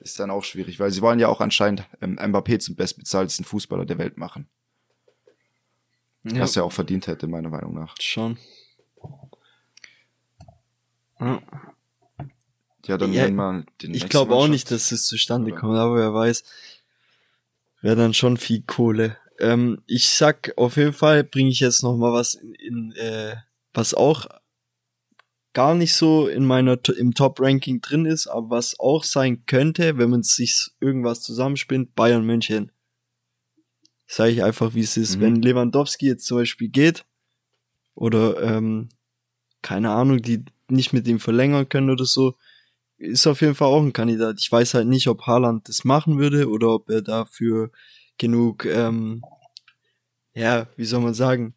ist dann auch schwierig, weil sie wollen ja auch anscheinend ähm, Mbappé zum bestbezahltesten Fußballer der Welt machen. Ja. Was er auch verdient hätte, meiner Meinung nach. Schon. Ja, ja dann ja, mal den Ich glaube auch nicht, dass es zustande kommt, aber wer weiß. Wäre dann schon viel Kohle. Ähm, ich sag auf jeden Fall, bringe ich jetzt noch mal was in, in äh, was auch gar nicht so in meiner im Top Ranking drin ist, aber was auch sein könnte, wenn man sich irgendwas zusammenspinnt, Bayern München. Sage ich einfach, wie es ist. Mhm. Wenn Lewandowski jetzt zum Beispiel geht oder ähm, keine Ahnung, die nicht mit ihm verlängern können oder so, ist auf jeden Fall auch ein Kandidat. Ich weiß halt nicht, ob Haaland das machen würde oder ob er dafür genug, ähm, ja, wie soll man sagen,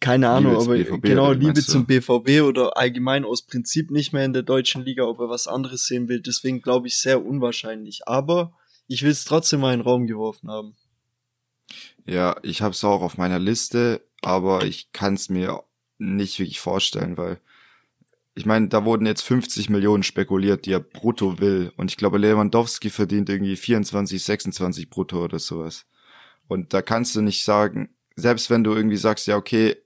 keine Ahnung, aber genau, Liebe zum BVB oder allgemein aus Prinzip nicht mehr in der deutschen Liga, ob er was anderes sehen will. Deswegen glaube ich sehr unwahrscheinlich. Aber ich will es trotzdem mal in den Raum geworfen haben. Ja, ich habe es auch auf meiner Liste, aber ich kann es mir nicht wirklich vorstellen, weil ich meine, da wurden jetzt 50 Millionen spekuliert, die er brutto will. Und ich glaube, Lewandowski verdient irgendwie 24, 26 brutto oder sowas. Und da kannst du nicht sagen, selbst wenn du irgendwie sagst, ja, okay,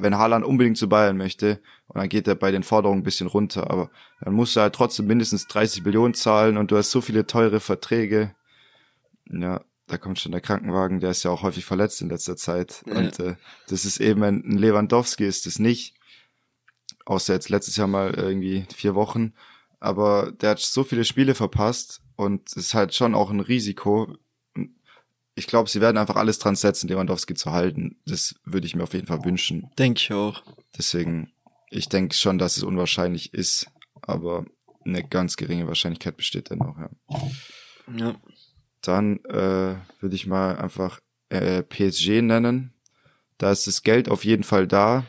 wenn Haaland unbedingt zu Bayern möchte, und dann geht er bei den Forderungen ein bisschen runter, aber dann musst du halt trotzdem mindestens 30 Millionen zahlen und du hast so viele teure Verträge. Ja, da kommt schon der Krankenwagen, der ist ja auch häufig verletzt in letzter Zeit. Ja. Und äh, das ist eben ein Lewandowski ist es nicht. Außer jetzt letztes Jahr mal irgendwie vier Wochen. Aber der hat so viele Spiele verpasst und es ist halt schon auch ein Risiko. Ich glaube, sie werden einfach alles dran setzen, Lewandowski zu halten. Das würde ich mir auf jeden Fall wünschen. Denke ich auch. Deswegen, ich denke schon, dass es unwahrscheinlich ist, aber eine ganz geringe Wahrscheinlichkeit besteht dennoch, ja. Ja. Dann äh, würde ich mal einfach äh, PSG nennen. Da ist das Geld auf jeden Fall da.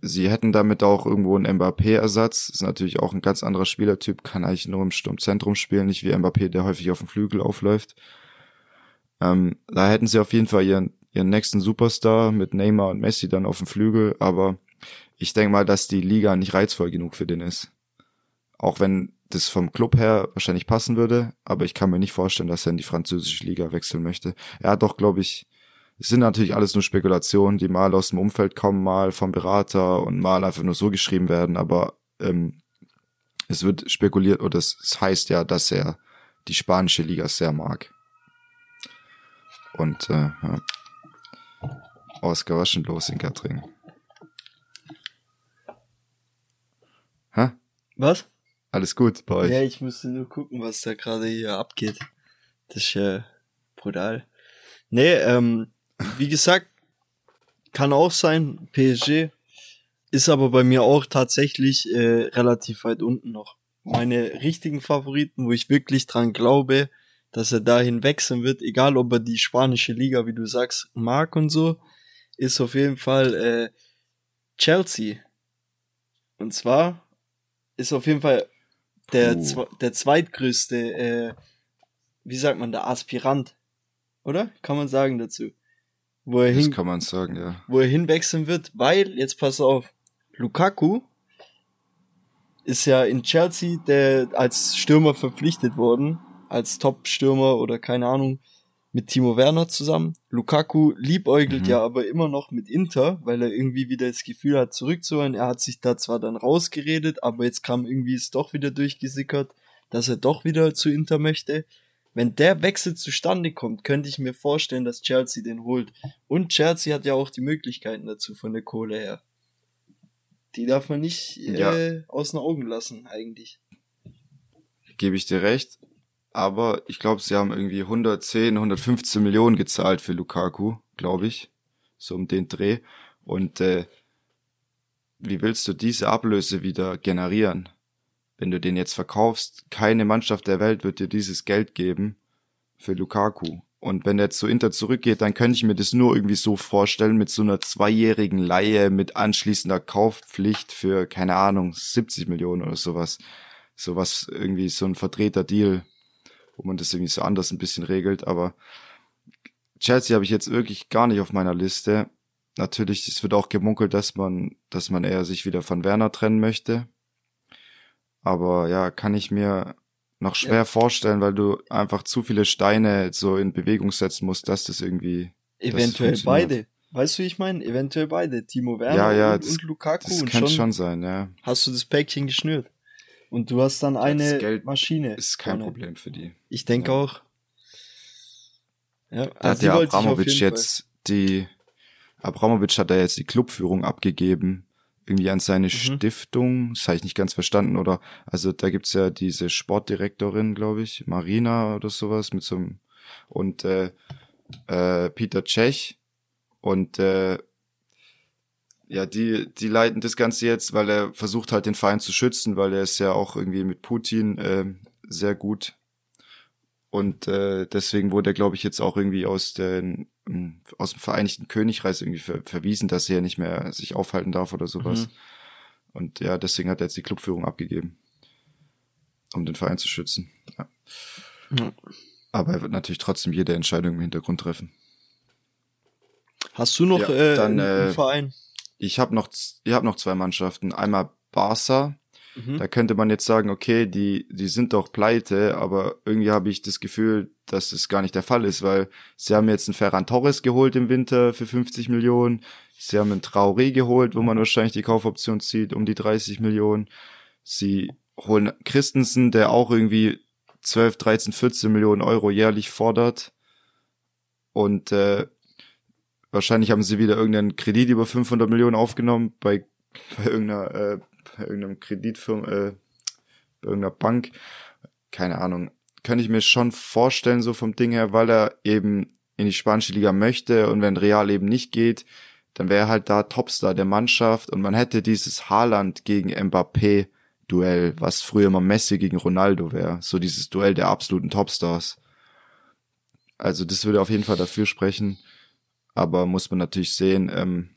Sie hätten damit auch irgendwo einen Mbappé-Ersatz. Ist natürlich auch ein ganz anderer Spielertyp, kann eigentlich nur im Sturmzentrum spielen, nicht wie Mbappé, der häufig auf dem Flügel aufläuft. Ähm, da hätten sie auf jeden Fall ihren, ihren nächsten Superstar mit Neymar und Messi dann auf dem Flügel, aber ich denke mal, dass die Liga nicht reizvoll genug für den ist. Auch wenn das vom Club her wahrscheinlich passen würde, aber ich kann mir nicht vorstellen, dass er in die französische Liga wechseln möchte. Er hat doch, glaube ich, es sind natürlich alles nur Spekulationen, die mal aus dem Umfeld kommen, mal vom Berater und mal einfach nur so geschrieben werden, aber ähm, es wird spekuliert, oder es, heißt ja, dass er die spanische Liga sehr mag. Und äh, was schon los in Gattring? Hä? Was? Alles gut bei euch? Ja, ich musste nur gucken, was da gerade hier abgeht. Das ist ja brutal. Nee, ähm, wie gesagt, kann auch sein, PSG. Ist aber bei mir auch tatsächlich äh, relativ weit unten noch. Meine richtigen Favoriten, wo ich wirklich dran glaube, dass er dahin wechseln wird, egal ob er die spanische Liga, wie du sagst, mag und so, ist auf jeden Fall äh, Chelsea. Und zwar ist auf jeden Fall der, der zweitgrößte, äh, wie sagt man, der Aspirant. Oder? Kann man sagen dazu. Wo er das hin, kann man sagen, ja. Wo er hinwechseln wird, weil, jetzt pass auf, Lukaku ist ja in Chelsea der als Stürmer verpflichtet worden, als Top-Stürmer oder keine Ahnung, mit Timo Werner zusammen. Lukaku liebäugelt mhm. ja aber immer noch mit Inter, weil er irgendwie wieder das Gefühl hat, zurückzuholen. Er hat sich da zwar dann rausgeredet, aber jetzt kam irgendwie es doch wieder durchgesickert, dass er doch wieder zu Inter möchte. Wenn der Wechsel zustande kommt, könnte ich mir vorstellen, dass Chelsea den holt. Und Chelsea hat ja auch die Möglichkeiten dazu von der Kohle her. Die darf man nicht ja. äh, aus den Augen lassen, eigentlich. Gebe ich dir recht. Aber ich glaube, sie haben irgendwie 110, 115 Millionen gezahlt für Lukaku, glaube ich. So um den Dreh. Und äh, wie willst du diese Ablöse wieder generieren? Wenn du den jetzt verkaufst, keine Mannschaft der Welt wird dir dieses Geld geben für Lukaku. Und wenn er zu Inter zurückgeht, dann könnte ich mir das nur irgendwie so vorstellen mit so einer zweijährigen Leihe mit anschließender Kaufpflicht für, keine Ahnung, 70 Millionen oder sowas. Sowas irgendwie so ein verdrehter Deal wo man das irgendwie so anders ein bisschen regelt. Aber Chelsea habe ich jetzt wirklich gar nicht auf meiner Liste. Natürlich, es wird auch gemunkelt, dass man, dass man eher sich wieder von Werner trennen möchte. Aber ja, kann ich mir noch schwer ja. vorstellen, weil du einfach zu viele Steine so in Bewegung setzen musst, dass das irgendwie. Eventuell das beide. Weißt du, wie ich meine? Eventuell beide. Timo Werner ja, ja, und, das, und Lukaku. Das und kann schon, schon sein, ja. Hast du das Päckchen geschnürt. Und du hast dann eine das Geld Maschine. Ist kein Problem für die. Ich denke ja. auch. Ja, da also hat ja Abramovic jetzt Fall. die Abramovic hat da jetzt die Clubführung abgegeben irgendwie an seine mhm. Stiftung, das habe ich nicht ganz verstanden, oder also da gibt's ja diese Sportdirektorin, glaube ich, Marina oder sowas mit so einem und äh, äh, Peter Tschech und äh, ja, die, die leiten das Ganze jetzt, weil er versucht halt den Verein zu schützen, weil er ist ja auch irgendwie mit Putin äh, sehr gut. Und äh, deswegen wurde er, glaube ich, jetzt auch irgendwie aus den aus dem Vereinigten Königreich irgendwie ver verwiesen, dass er ja nicht mehr sich aufhalten darf oder sowas. Mhm. Und ja, deswegen hat er jetzt die Clubführung abgegeben, um den Verein zu schützen. Ja. Mhm. Aber er wird natürlich trotzdem jede Entscheidung im Hintergrund treffen. Hast du noch ja, äh, dann, einen, äh, Verein? Ich habe noch, ich habe noch zwei Mannschaften. Einmal Barca. Mhm. Da könnte man jetzt sagen, okay, die, die sind doch pleite, aber irgendwie habe ich das Gefühl, dass das gar nicht der Fall ist, weil sie haben jetzt einen Ferran Torres geholt im Winter für 50 Millionen. Sie haben einen Traoré geholt, wo man wahrscheinlich die Kaufoption zieht, um die 30 Millionen. Sie holen Christensen, der auch irgendwie 12, 13, 14 Millionen Euro jährlich fordert. Und äh, wahrscheinlich haben sie wieder irgendeinen Kredit über 500 Millionen aufgenommen bei, bei irgendeiner, äh, bei irgendeinem Kreditfirma, äh, bei irgendeiner Bank. Keine Ahnung könnte ich mir schon vorstellen, so vom Ding her, weil er eben in die spanische Liga möchte und wenn Real eben nicht geht, dann wäre er halt da Topstar der Mannschaft und man hätte dieses Haaland gegen Mbappé Duell, was früher mal Messi gegen Ronaldo wäre, so dieses Duell der absoluten Topstars. Also das würde auf jeden Fall dafür sprechen, aber muss man natürlich sehen, ähm,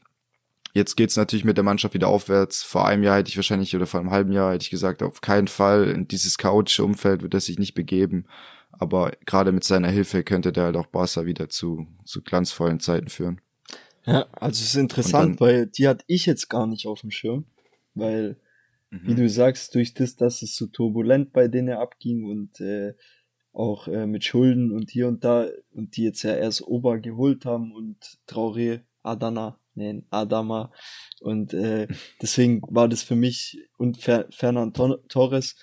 Jetzt geht's natürlich mit der Mannschaft wieder aufwärts. Vor einem Jahr hätte ich wahrscheinlich, oder vor einem halben Jahr hätte ich gesagt, auf keinen Fall in dieses chaotische Umfeld wird er sich nicht begeben. Aber gerade mit seiner Hilfe könnte der halt auch Barca wieder zu, zu glanzvollen Zeiten führen. Ja, also es ist interessant, dann, weil die hatte ich jetzt gar nicht auf dem Schirm. Weil, mhm. wie du sagst, durch das, dass es so turbulent bei denen abging und äh, auch äh, mit Schulden und hier und da und die jetzt ja erst Ober geholt haben und Traoré, Adana nee, Adama. Und äh, deswegen war das für mich und Fer Fernand Torres.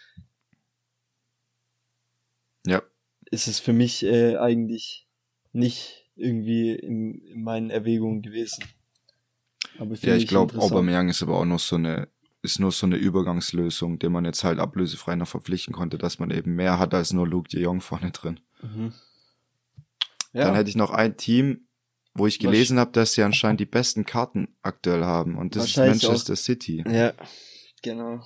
Ja. Ist es für mich äh, eigentlich nicht irgendwie in, in meinen Erwägungen gewesen. Aber ja, ich glaube, Aubameyang ist aber auch noch so eine ist nur so eine Übergangslösung, den man jetzt halt ablösefrei noch verpflichten konnte, dass man eben mehr hat als nur Luke de Jong vorne drin. Mhm. Ja. Dann hätte ich noch ein Team, wo ich gelesen habe, dass sie anscheinend die besten Karten aktuell haben und das ist Manchester auch. City. Ja, genau.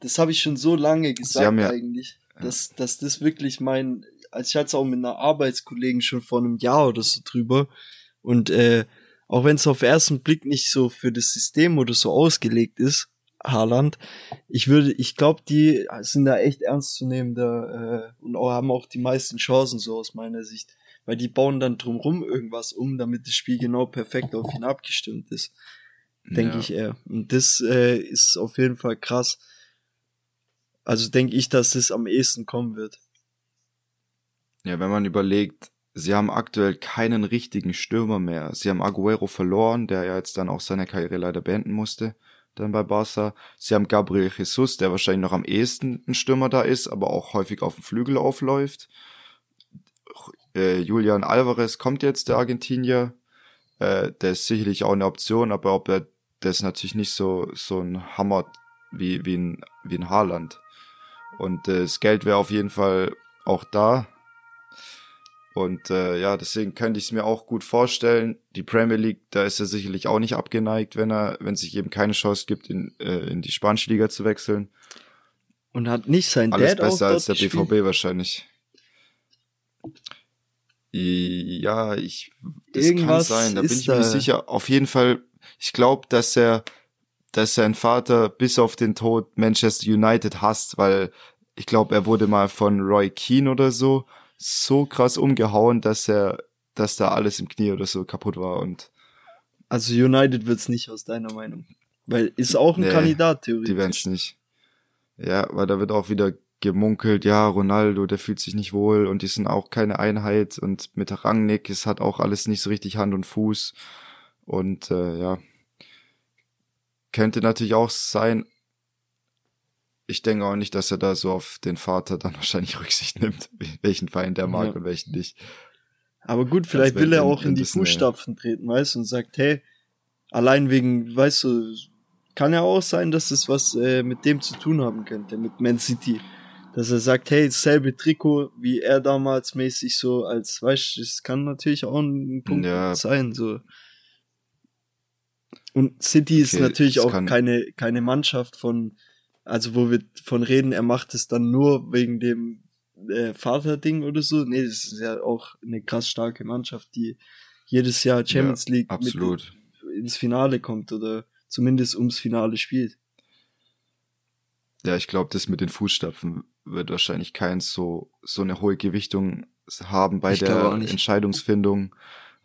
Das habe ich schon so lange gesagt ja, eigentlich, dass, dass das wirklich mein, als ich hatte es auch mit einer Arbeitskollegen schon vor einem Jahr oder so drüber und äh, auch wenn es auf ersten Blick nicht so für das System oder so ausgelegt ist, Haaland, ich würde, ich glaube, die sind da echt ernst zu nehmen da, äh, und auch, haben auch die meisten Chancen so aus meiner Sicht weil die bauen dann drumrum irgendwas um, damit das Spiel genau perfekt auf ihn abgestimmt ist. Denke ja. ich eher. Und das äh, ist auf jeden Fall krass. Also denke ich, dass das am ehesten kommen wird. Ja, wenn man überlegt, sie haben aktuell keinen richtigen Stürmer mehr. Sie haben Aguero verloren, der ja jetzt dann auch seine Karriere leider beenden musste, dann bei Barca. Sie haben Gabriel Jesus, der wahrscheinlich noch am ehesten ein Stürmer da ist, aber auch häufig auf dem Flügel aufläuft äh, Julian Alvarez kommt jetzt, der Argentinier. Äh, der ist sicherlich auch eine Option, aber ob er das ist natürlich nicht so so ein Hammer wie wie ein wie ein Haaland. Und äh, das Geld wäre auf jeden Fall auch da. Und äh, ja, deswegen könnte ich es mir auch gut vorstellen. Die Premier League, da ist er sicherlich auch nicht abgeneigt, wenn er, wenn sich eben keine Chance gibt, in, äh, in die spanische Liga zu wechseln. Und hat nicht sein Alles Dad besser als der BVB wahrscheinlich. Ja, ich, das Irgendwas kann sein, da bin ich mir nicht sicher. Auf jeden Fall, ich glaube, dass er, dass sein Vater bis auf den Tod Manchester United hasst, weil ich glaube, er wurde mal von Roy Keane oder so so krass umgehauen, dass er, dass da alles im Knie oder so kaputt war und. Also United wird's nicht aus deiner Meinung. Weil ist auch ein nee, Kandidat, theoretisch. Die werden's nicht. Ja, weil da wird auch wieder gemunkelt, ja, Ronaldo, der fühlt sich nicht wohl und die sind auch keine Einheit und mit Rangnick, es hat auch alles nicht so richtig Hand und Fuß und äh, ja, könnte natürlich auch sein, ich denke auch nicht, dass er da so auf den Vater dann wahrscheinlich Rücksicht nimmt, welchen Verein der mag ja. und welchen nicht. Aber gut, vielleicht will er auch in die Fußstapfen treten, weißt du, und sagt, hey, allein wegen, weißt du, kann ja auch sein, dass es was äh, mit dem zu tun haben könnte, mit Man City. Dass er sagt, hey, dasselbe Trikot, wie er damals mäßig so als, weißt du, das kann natürlich auch ein Punkt ja. sein, so. Und City ist okay, natürlich auch keine, keine Mannschaft von, also wo wir von reden, er macht es dann nur wegen dem äh, Vaterding oder so. Nee, das ist ja auch eine krass starke Mannschaft, die jedes Jahr Champions ja, League absolut. ins Finale kommt oder zumindest ums Finale spielt. Ja, ich glaube, das mit den Fußstapfen wird wahrscheinlich kein so, so eine hohe Gewichtung haben bei ich der Entscheidungsfindung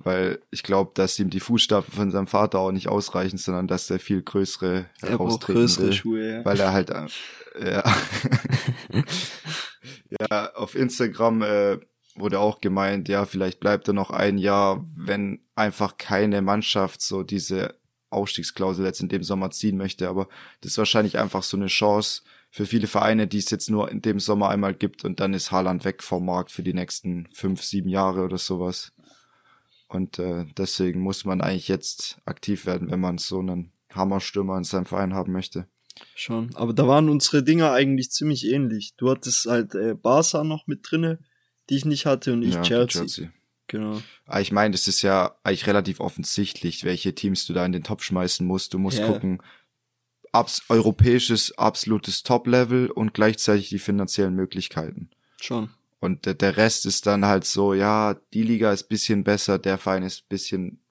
weil ich glaube, dass ihm die Fußstapfen von seinem Vater auch nicht ausreichen, sondern dass er viel größere heraustreten größere will, Schuhe, ja. weil er halt äh, ja, ja auf Instagram äh, wurde auch gemeint, ja vielleicht bleibt er noch ein Jahr, wenn einfach keine Mannschaft so diese Ausstiegsklausel jetzt in dem Sommer ziehen möchte, aber das ist wahrscheinlich einfach so eine Chance für viele Vereine, die es jetzt nur in dem Sommer einmal gibt und dann ist Haaland weg vom Markt für die nächsten fünf, sieben Jahre oder sowas. Und äh, deswegen muss man eigentlich jetzt aktiv werden, wenn man so einen Hammerstürmer in seinem Verein haben möchte. Schon, aber da waren unsere Dinger eigentlich ziemlich ähnlich. Du hattest halt äh, Barca noch mit drinne, die ich nicht hatte, und ich ja, Chelsea. Chelsea. Genau. Aber ah, ich meine, das ist ja eigentlich relativ offensichtlich, welche Teams du da in den Top schmeißen musst. Du musst yeah. gucken, abs europäisches absolutes Top-Level und gleichzeitig die finanziellen Möglichkeiten. Schon. Und der Rest ist dann halt so, ja, die Liga ist bisschen besser, der Verein ist bisschen,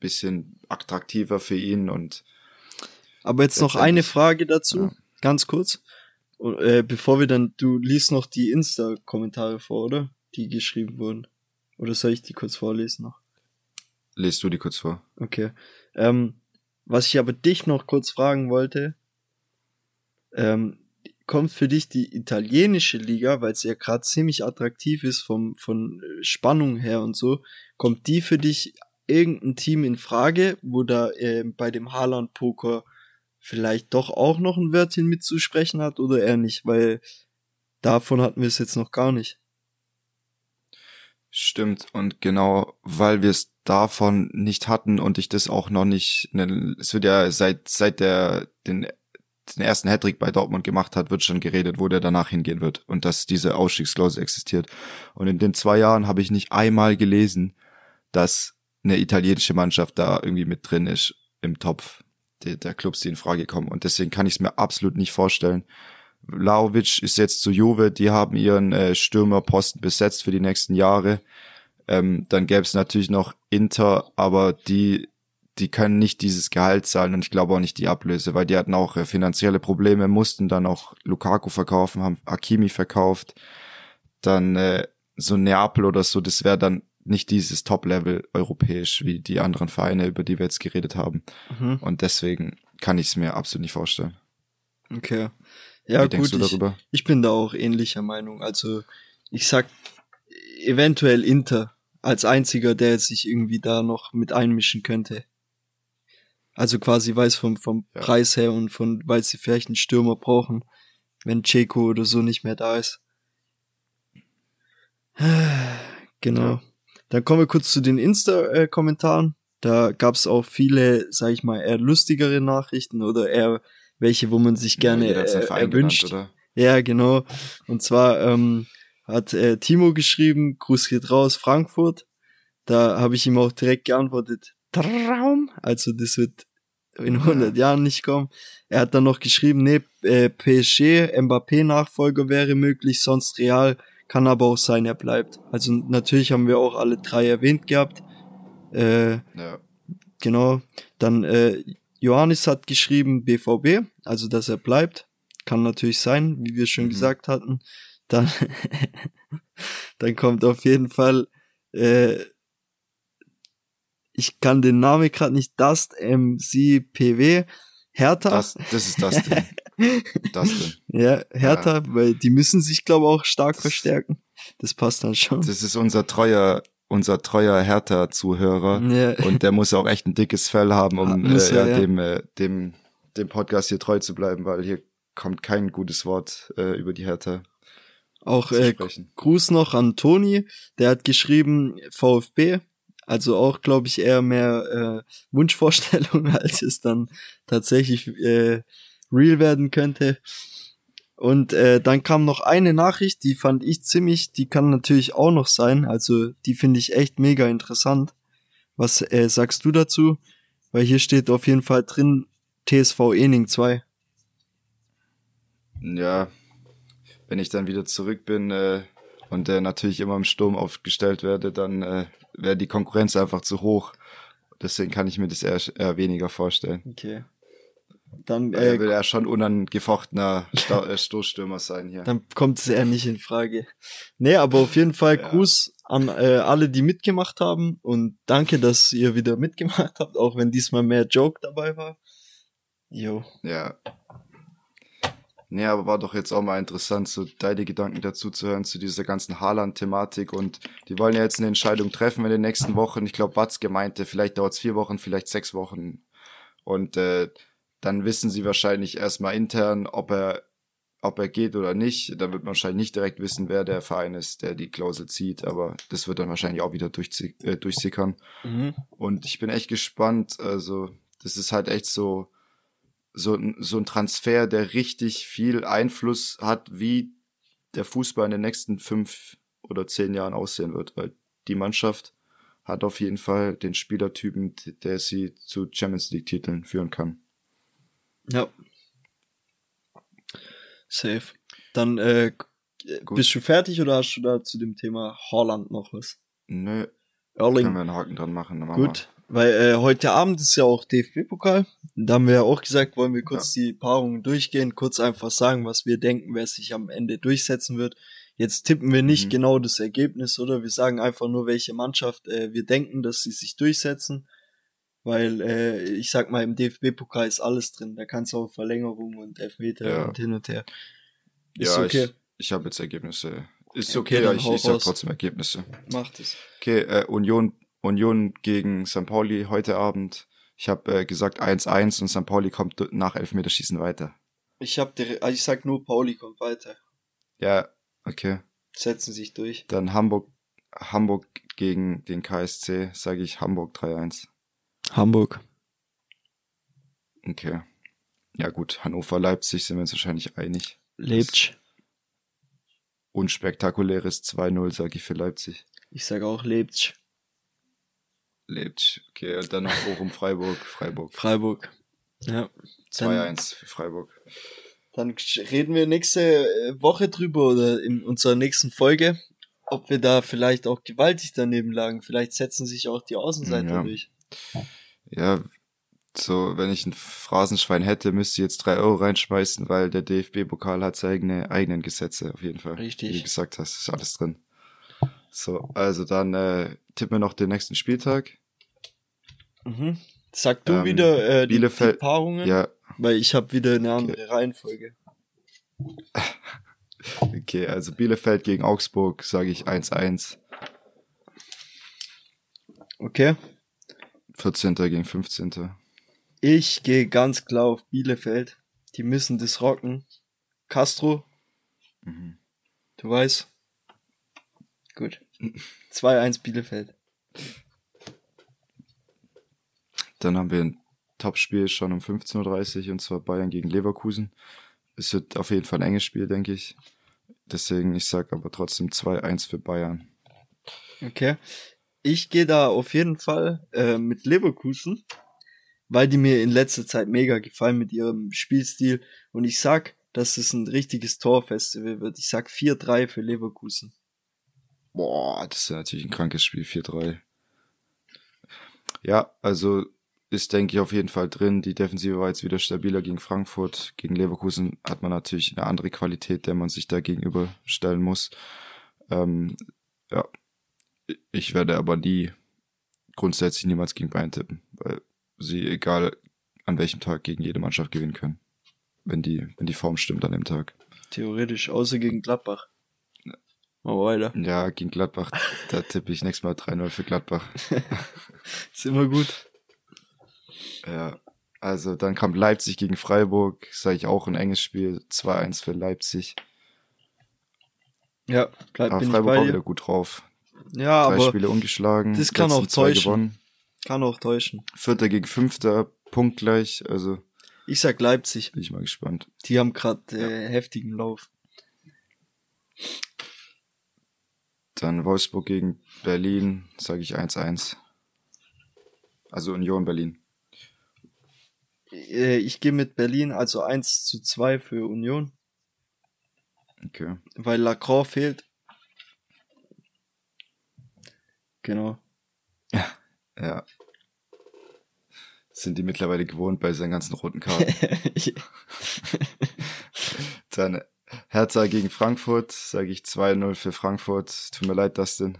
bisschen attraktiver für ihn und. Aber jetzt noch eine Frage dazu, ja. ganz kurz. Und, äh, bevor wir dann, du liest noch die Insta-Kommentare vor, oder? Die geschrieben wurden. Oder soll ich die kurz vorlesen noch? Lest du die kurz vor. Okay. Ähm, was ich aber dich noch kurz fragen wollte, ähm, kommt für dich die italienische Liga, weil sie ja gerade ziemlich attraktiv ist vom, von äh, Spannung her und so, kommt die für dich irgendein Team in Frage, wo da äh, bei dem Haaland-Poker vielleicht doch auch noch ein Wörtchen mitzusprechen hat oder eher nicht, weil davon hatten wir es jetzt noch gar nicht. Stimmt, und genau, weil wir es davon nicht hatten und ich das auch noch nicht, ne, es wird ja seit, seit der, den den ersten Hattrick bei Dortmund gemacht hat, wird schon geredet, wo der danach hingehen wird und dass diese Ausstiegsklausel existiert. Und in den zwei Jahren habe ich nicht einmal gelesen, dass eine italienische Mannschaft da irgendwie mit drin ist im Topf der, der Clubs, die in Frage kommen. Und deswegen kann ich es mir absolut nicht vorstellen. Laovic ist jetzt zu Juve, die haben ihren äh, Stürmerposten besetzt für die nächsten Jahre. Ähm, dann gäbe es natürlich noch Inter, aber die die können nicht dieses Gehalt zahlen und ich glaube auch nicht die Ablöse, weil die hatten auch äh, finanzielle Probleme, mussten dann auch Lukaku verkaufen, haben Akimi verkauft, dann äh, so Neapel oder so, das wäre dann nicht dieses Top-Level europäisch wie die anderen Vereine, über die wir jetzt geredet haben. Mhm. Und deswegen kann ich es mir absolut nicht vorstellen. Okay. Ja, Wie gut, ich, ich bin da auch ähnlicher Meinung. Also ich sag eventuell Inter als einziger, der sich irgendwie da noch mit einmischen könnte. Also quasi weiß vom, vom ja. Preis her und von, weil sie vielleicht einen Stürmer brauchen, wenn Checo oder so nicht mehr da ist. Genau. Ja. Dann kommen wir kurz zu den Insta-Kommentaren. Da gab's auch viele, sag ich mal, eher lustigere Nachrichten oder eher welche, wo man sich gerne ja, äh, erwünscht. Genannt, ja, genau. Und zwar ähm, hat äh, Timo geschrieben, Gruß geht raus, Frankfurt. Da habe ich ihm auch direkt geantwortet, Traum. Also das wird in 100 Jahren nicht kommen. Er hat dann noch geschrieben, nee, äh, PSG, Mbappé-Nachfolger wäre möglich, sonst Real kann aber auch sein, er bleibt. Also natürlich haben wir auch alle drei erwähnt gehabt. Äh, ja. Genau. Dann äh, Johannes hat geschrieben BVB, also dass er bleibt. Kann natürlich sein, wie wir schon mhm. gesagt hatten. Dann, dann kommt auf jeden Fall äh, ich kann den Namen gerade nicht, Dust MCPW, Hertha. Das, das ist das Ding. Das denn? Ja, Hertha, weil die müssen sich, glaube ich, auch stark verstärken. Das passt dann schon. Das ist unser treuer, unser treuer Hertha-Zuhörer. Ja. Und der muss auch echt ein dickes Fell haben, um Muss äh, er, ja, ja. dem, äh, dem, dem Podcast hier treu zu bleiben, weil hier kommt kein gutes Wort äh, über die Hertha Auch äh. Gruß noch an Toni, der hat geschrieben VfB, also auch, glaube ich, eher mehr äh, Wunschvorstellung, als es dann tatsächlich äh, real werden könnte. Und äh, dann kam noch eine Nachricht, die fand ich ziemlich, die kann natürlich auch noch sein, also die finde ich echt mega interessant. Was äh, sagst du dazu? Weil hier steht auf jeden Fall drin TSV Ening 2. Ja, wenn ich dann wieder zurück bin äh, und äh, natürlich immer im Sturm aufgestellt werde, dann äh, wäre die Konkurrenz einfach zu hoch. Deswegen kann ich mir das eher, eher weniger vorstellen. Okay. Dann, Weil er äh, will ja schon unangefochtener Sta äh, Stoßstürmer sein hier. Dann kommt es eher nicht in Frage. Nee, aber auf jeden Fall Ja. Gruß an äh, alle, die mitgemacht haben und danke, dass ihr wieder mitgemacht habt, auch wenn diesmal mehr Joke dabei war. Jo. Ja. Nee, aber war doch jetzt auch mal interessant, so deine Gedanken dazu zu hören, zu dieser ganzen Haaland-Thematik. Und die wollen ja jetzt eine Entscheidung treffen in den nächsten Wochen. Ich glaube, Watzke meinte, vielleicht dauert es vier Wochen, vielleicht sechs Wochen. Und äh, dann wissen sie wahrscheinlich erstmal intern, ob er, ob er geht oder nicht. Dann wird man wahrscheinlich nicht direkt wissen, wer der Verein ist, der die Klausel zieht. Aber das wird dann wahrscheinlich auch wieder äh, durchsickern. Mhm. Und ich bin echt gespannt. Also, das ist halt echt so, so, ein- so ein Transfer, der richtig viel Einfluss hat, wie der Fußball in den nächsten fünf oder zehn Jahren aussehen wird. Weil die Mannschaft hat auf jeden Fall den Spielertypen, der sie zu Champions League Titeln führen kann. Ja. Safe. Dann äh, Gut. bist du fertig oder hast du da zu dem Thema Holland noch was? Nö, Erling. können wir einen Haken dran machen Gut, weil äh, heute Abend ist ja auch DFB-Pokal. Da haben wir ja auch gesagt, wollen wir kurz die Paarungen durchgehen, kurz einfach sagen, was wir denken, wer sich am Ende durchsetzen wird. Jetzt tippen wir nicht Mhm. genau das Ergebnis, oder? Wir sagen einfach nur, welche Mannschaft äh, wir denken, dass sie sich durchsetzen. Weil, äh, ich sag mal, im DFB-Pokal ist alles drin. Da kannst du auch Verlängerung und Elfmeter Ja. und hin und her. Ist Ja, okay. ich, ich habe jetzt Ergebnisse. Ist Okay, okay, ja, ich, ich sag trotzdem Ergebnisse. Macht es. Okay, äh, Union, Union gegen St. Pauli heute Abend. Ich habe äh, gesagt 1-1 und St. Pauli kommt nach Elfmeterschießen weiter. Ich hab, dir- also ich sag nur, Pauli kommt weiter. Ja, okay. Setzen sich durch. Dann Hamburg, Hamburg gegen den KSC, sage ich Hamburg 3-1. Hamburg. Okay. Ja gut, Hannover, Leipzig sind wir uns wahrscheinlich einig. Leipzig. Unspektakuläres 2-0, sage ich für Leipzig. Ich sag auch Leipzig. Leipzig, okay, und dann noch Bochum, Freiburg, Freiburg. Freiburg. Ja. Dann, 2-1 für Freiburg. dann reden wir nächste äh, Woche drüber oder in unserer nächsten Folge, ob wir da vielleicht auch gewaltig daneben lagen. Vielleicht setzen sich auch die Außenseiter Ja. durch. Ja, so, wenn ich ein Phrasenschwein hätte, müsste ich jetzt drei Euro reinschmeißen, weil der DFB-Pokal hat seine eigenen Gesetze, auf jeden Fall. Richtig. Wie du gesagt hast, ist alles drin. So, also dann äh, tippen wir noch den nächsten Spieltag. Mhm. Sag du Ähm, wieder äh, die, die Bielefeld- Paarungen, Ja, weil ich habe wieder eine andere Reihenfolge. okay, also Bielefeld gegen Augsburg, sage ich 1-1. Okay. 14. gegen 15. Ich gehe ganz klar auf Bielefeld. Die müssen das rocken. Castro, Mhm. du weißt. Gut. 2-1 Bielefeld. Dann haben wir ein Topspiel schon um 15.30 Uhr und zwar Bayern gegen Leverkusen. Es wird auf jeden Fall ein enges Spiel, denke ich. Deswegen, ich sag aber trotzdem 2-1 für Bayern. Okay. Ich gehe da auf jeden Fall äh, mit Leverkusen, weil die mir in letzter Zeit mega gefallen mit ihrem Spielstil. Und ich sag, dass es ein richtiges Torfestival wird. Ich sag 4-3 für Leverkusen. Boah, das ist ja natürlich ein krankes Spiel, 4-3. Ja, also ist, denke ich, auf jeden Fall drin. Die Defensive war jetzt wieder stabiler gegen Frankfurt. Gegen Leverkusen hat man natürlich eine andere Qualität, der man sich da gegenüberstellen muss. Ähm, ja, ich werde aber nie, grundsätzlich niemals gegen Bayern tippen, weil sie, egal an welchem Tag, gegen jede Mannschaft gewinnen können. wenn die, wenn die Form stimmt an dem Tag. Theoretisch, außer gegen Gladbach. Mal weiter. Ja, gegen Gladbach, da tippe ich nächstes Mal 3-0 für Gladbach. Ist immer gut. Ja, also dann kommt Leipzig gegen Freiburg, sage ich auch ein enges Spiel, 2-1 für Leipzig. Ja, bleib, Aber Freiburg bei wieder gut drauf. Ja, Drei aber Spiele ungeschlagen. das kann auch täuschen. Gewonnen. kann auch täuschen. Vierter gegen Fünfter, punktgleich. Also Ich sag Leipzig. bin ich mal gespannt. Die haben gerade äh, heftigen Lauf. Dann Wolfsburg gegen Berlin, sage ich 1-1. Also Union Berlin. Äh, ich gehe mit Berlin, also 1 zu 2 für Union, Okay. weil Lacroix fehlt. Genau. Ja. Sind die mittlerweile gewohnt bei seinen ganzen roten Karten. Dann Hertha gegen Frankfurt, sage ich 2-0 für Frankfurt. Tut mir leid, Dustin.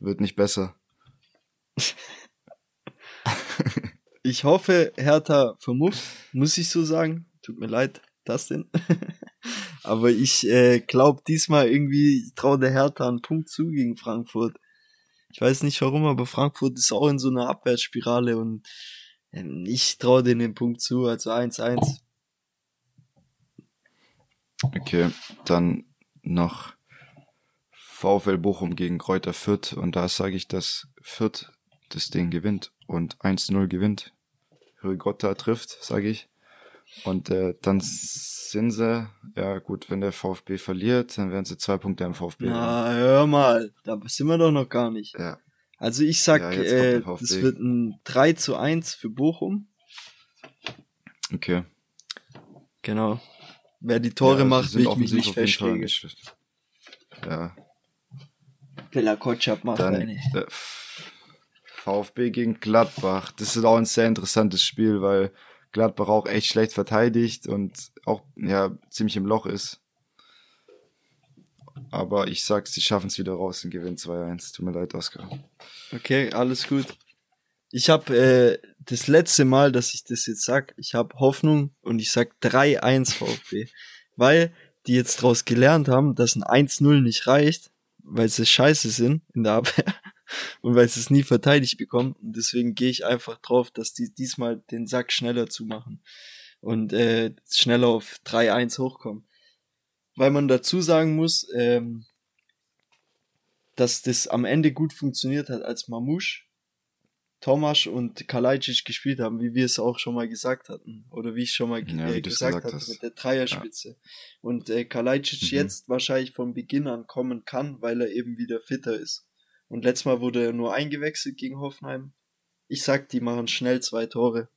Wird nicht besser. ich hoffe, Hertha vermufft, muss ich so sagen. Tut mir leid, denn. Aber ich äh, glaube diesmal irgendwie, ich traue der Hertha einen Punkt zu gegen Frankfurt. Ich weiß nicht warum, aber Frankfurt ist auch in so einer Abwärtsspirale und ähm, ich traue denen den Punkt zu, also 1-1. Okay, dann noch VfL Bochum gegen Kräuter Fürth und da sage ich, dass Fürth das Ding gewinnt und 1-0 gewinnt. Rigotta trifft, sage ich. Und äh, dann sind sie, ja gut, wenn der VfB verliert, dann werden sie zwei Punkte am VfB. haben. Na, hör mal, da sind wir doch noch gar nicht. Ja, Also ich sag, Ja, äh, das wird ein 3 zu 1 für Bochum. okay. Genau. Wer die Tore ja, macht, sind will ich mich nicht festlegen. Ja, Bella Kotschap macht dann eine. äh, VfB gegen Gladbach. Das ist auch ein sehr interessantes Spiel, weil Gladbach auch echt schlecht verteidigt und auch ja ziemlich im Loch ist. Aber ich sag, sie schaffen es wieder raus und gewinnen 2-1. Tut mir leid, Oskar. Okay, alles gut. Ich habe äh, das letzte Mal, dass ich das jetzt sag, ich habe Hoffnung und ich sag 3-1 VfB. weil die jetzt draus gelernt haben, dass ein 1-0 nicht reicht, weil sie scheiße sind in der Abwehr und weil sie es nie verteidigt bekommen. Und deswegen gehe ich einfach drauf, dass die diesmal den Sack schneller zumachen und äh, schneller auf 3-1 hochkommen. Weil man dazu sagen muss, ähm, dass das am Ende gut funktioniert hat, als Mamouche, Tomasch und Kalajdzic gespielt haben, wie wir es auch schon mal gesagt hatten. Oder wie ich schon mal ge- Ja, äh, gesagt gesagt hatte, mit der Dreierspitze. Und äh, Kalajdzic Mhm. jetzt wahrscheinlich von Beginn an kommen kann, weil er eben wieder fitter ist. Und letztes Mal wurde er nur eingewechselt gegen Hoffenheim. Ich sag, die machen schnell zwei Tore.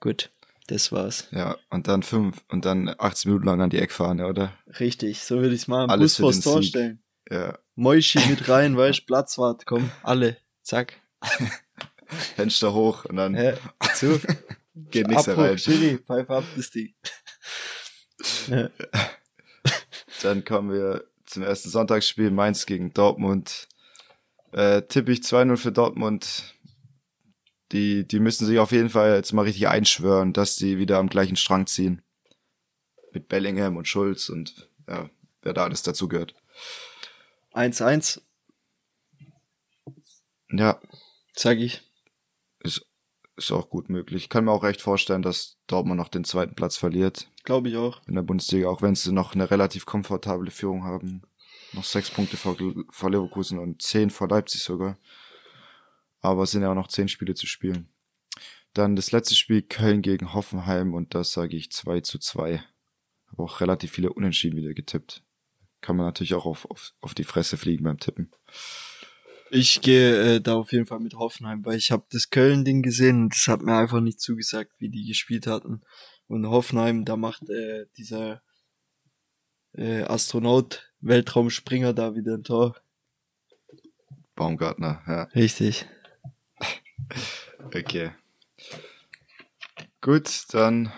Gut, das war's. Ja, und dann fünf und dann 18 Minuten lang an die Eckfahne, oder? Richtig, so würde ich's machen. Alles Bus vors den Tor Sieg. stellen. Ja. Moischi mit rein, weißt, Platzwart, komm, alle, zack. Fenster hoch und dann Hä, zu. geht nichts Abbruch, rein. Schiri, pfeif ab das Ding. Ja. Dann kommen wir zum ersten Sonntagsspiel Mainz gegen Dortmund. Äh, tippe ich 2-0 für Dortmund. Die, die müssen sich auf jeden Fall jetzt mal richtig einschwören, dass die wieder am gleichen Strang ziehen. Mit Bellingham und Schulz und ja, wer da alles dazugehört. 1-1, Ja, sag ich. Ist, ist auch gut möglich. Ich kann mir auch recht vorstellen, dass Dortmund noch den zweiten Platz verliert Glaube ich auch. in der Bundesliga, auch wenn sie noch eine relativ komfortable Führung haben. Noch sechs Punkte vor, vor Leverkusen und zehn vor Leipzig sogar. Aber es sind ja auch noch zehn Spiele zu spielen. Dann das letzte Spiel Köln gegen Hoffenheim und das sage ich 2 zu 2. Habe auch relativ viele Unentschieden wieder getippt. Kann man natürlich auch auf, auf, auf die Fresse fliegen beim Tippen. Ich gehe äh, da auf jeden Fall mit Hoffenheim, weil ich habe das Köln-Ding gesehen und das hat mir einfach nicht zugesagt, wie die gespielt hatten. Und Hoffenheim, da macht äh, dieser äh, Astronaut, Weltraumspringer da wieder ein Tor. Baumgartner, ja. Richtig. Okay. Gut, dann,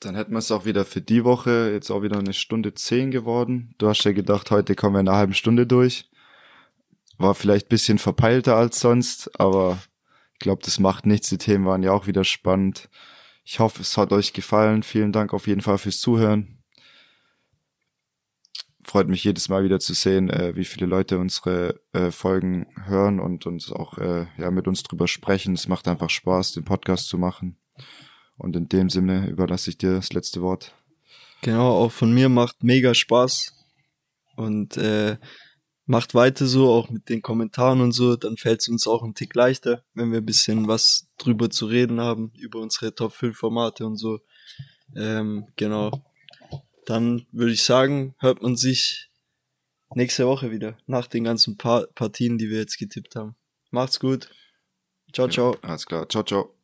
dann hätten wir es auch wieder für die Woche. Jetzt auch wieder eine Stunde zehn geworden. Du hast ja gedacht, heute kommen wir in einer halben Stunde durch. War vielleicht bisschen verpeilter als sonst, aber ich glaube, das macht nichts. Die Themen waren ja auch wieder spannend. Ich hoffe, es hat euch gefallen. Vielen Dank auf jeden Fall fürs Zuhören. Freut mich jedes Mal wieder zu sehen, äh, wie viele Leute unsere äh, Folgen hören und uns auch äh, ja mit uns drüber sprechen. Es macht einfach Spaß, den Podcast zu machen. Und in dem Sinne überlasse ich dir das letzte Wort. Genau, auch von mir macht mega Spaß. Und äh, macht weiter so, auch mit den Kommentaren und so, dann fällt es uns auch ein Tick leichter, wenn wir ein bisschen was drüber zu reden haben, über unsere Top 5 Formate und so. Ähm, genau. Dann würde ich sagen, hört man sich nächste Woche wieder, nach den ganzen pa Partien, die wir jetzt getippt haben. Macht's gut. Ciao, ciao. Ja, alles klar. Ciao, ciao.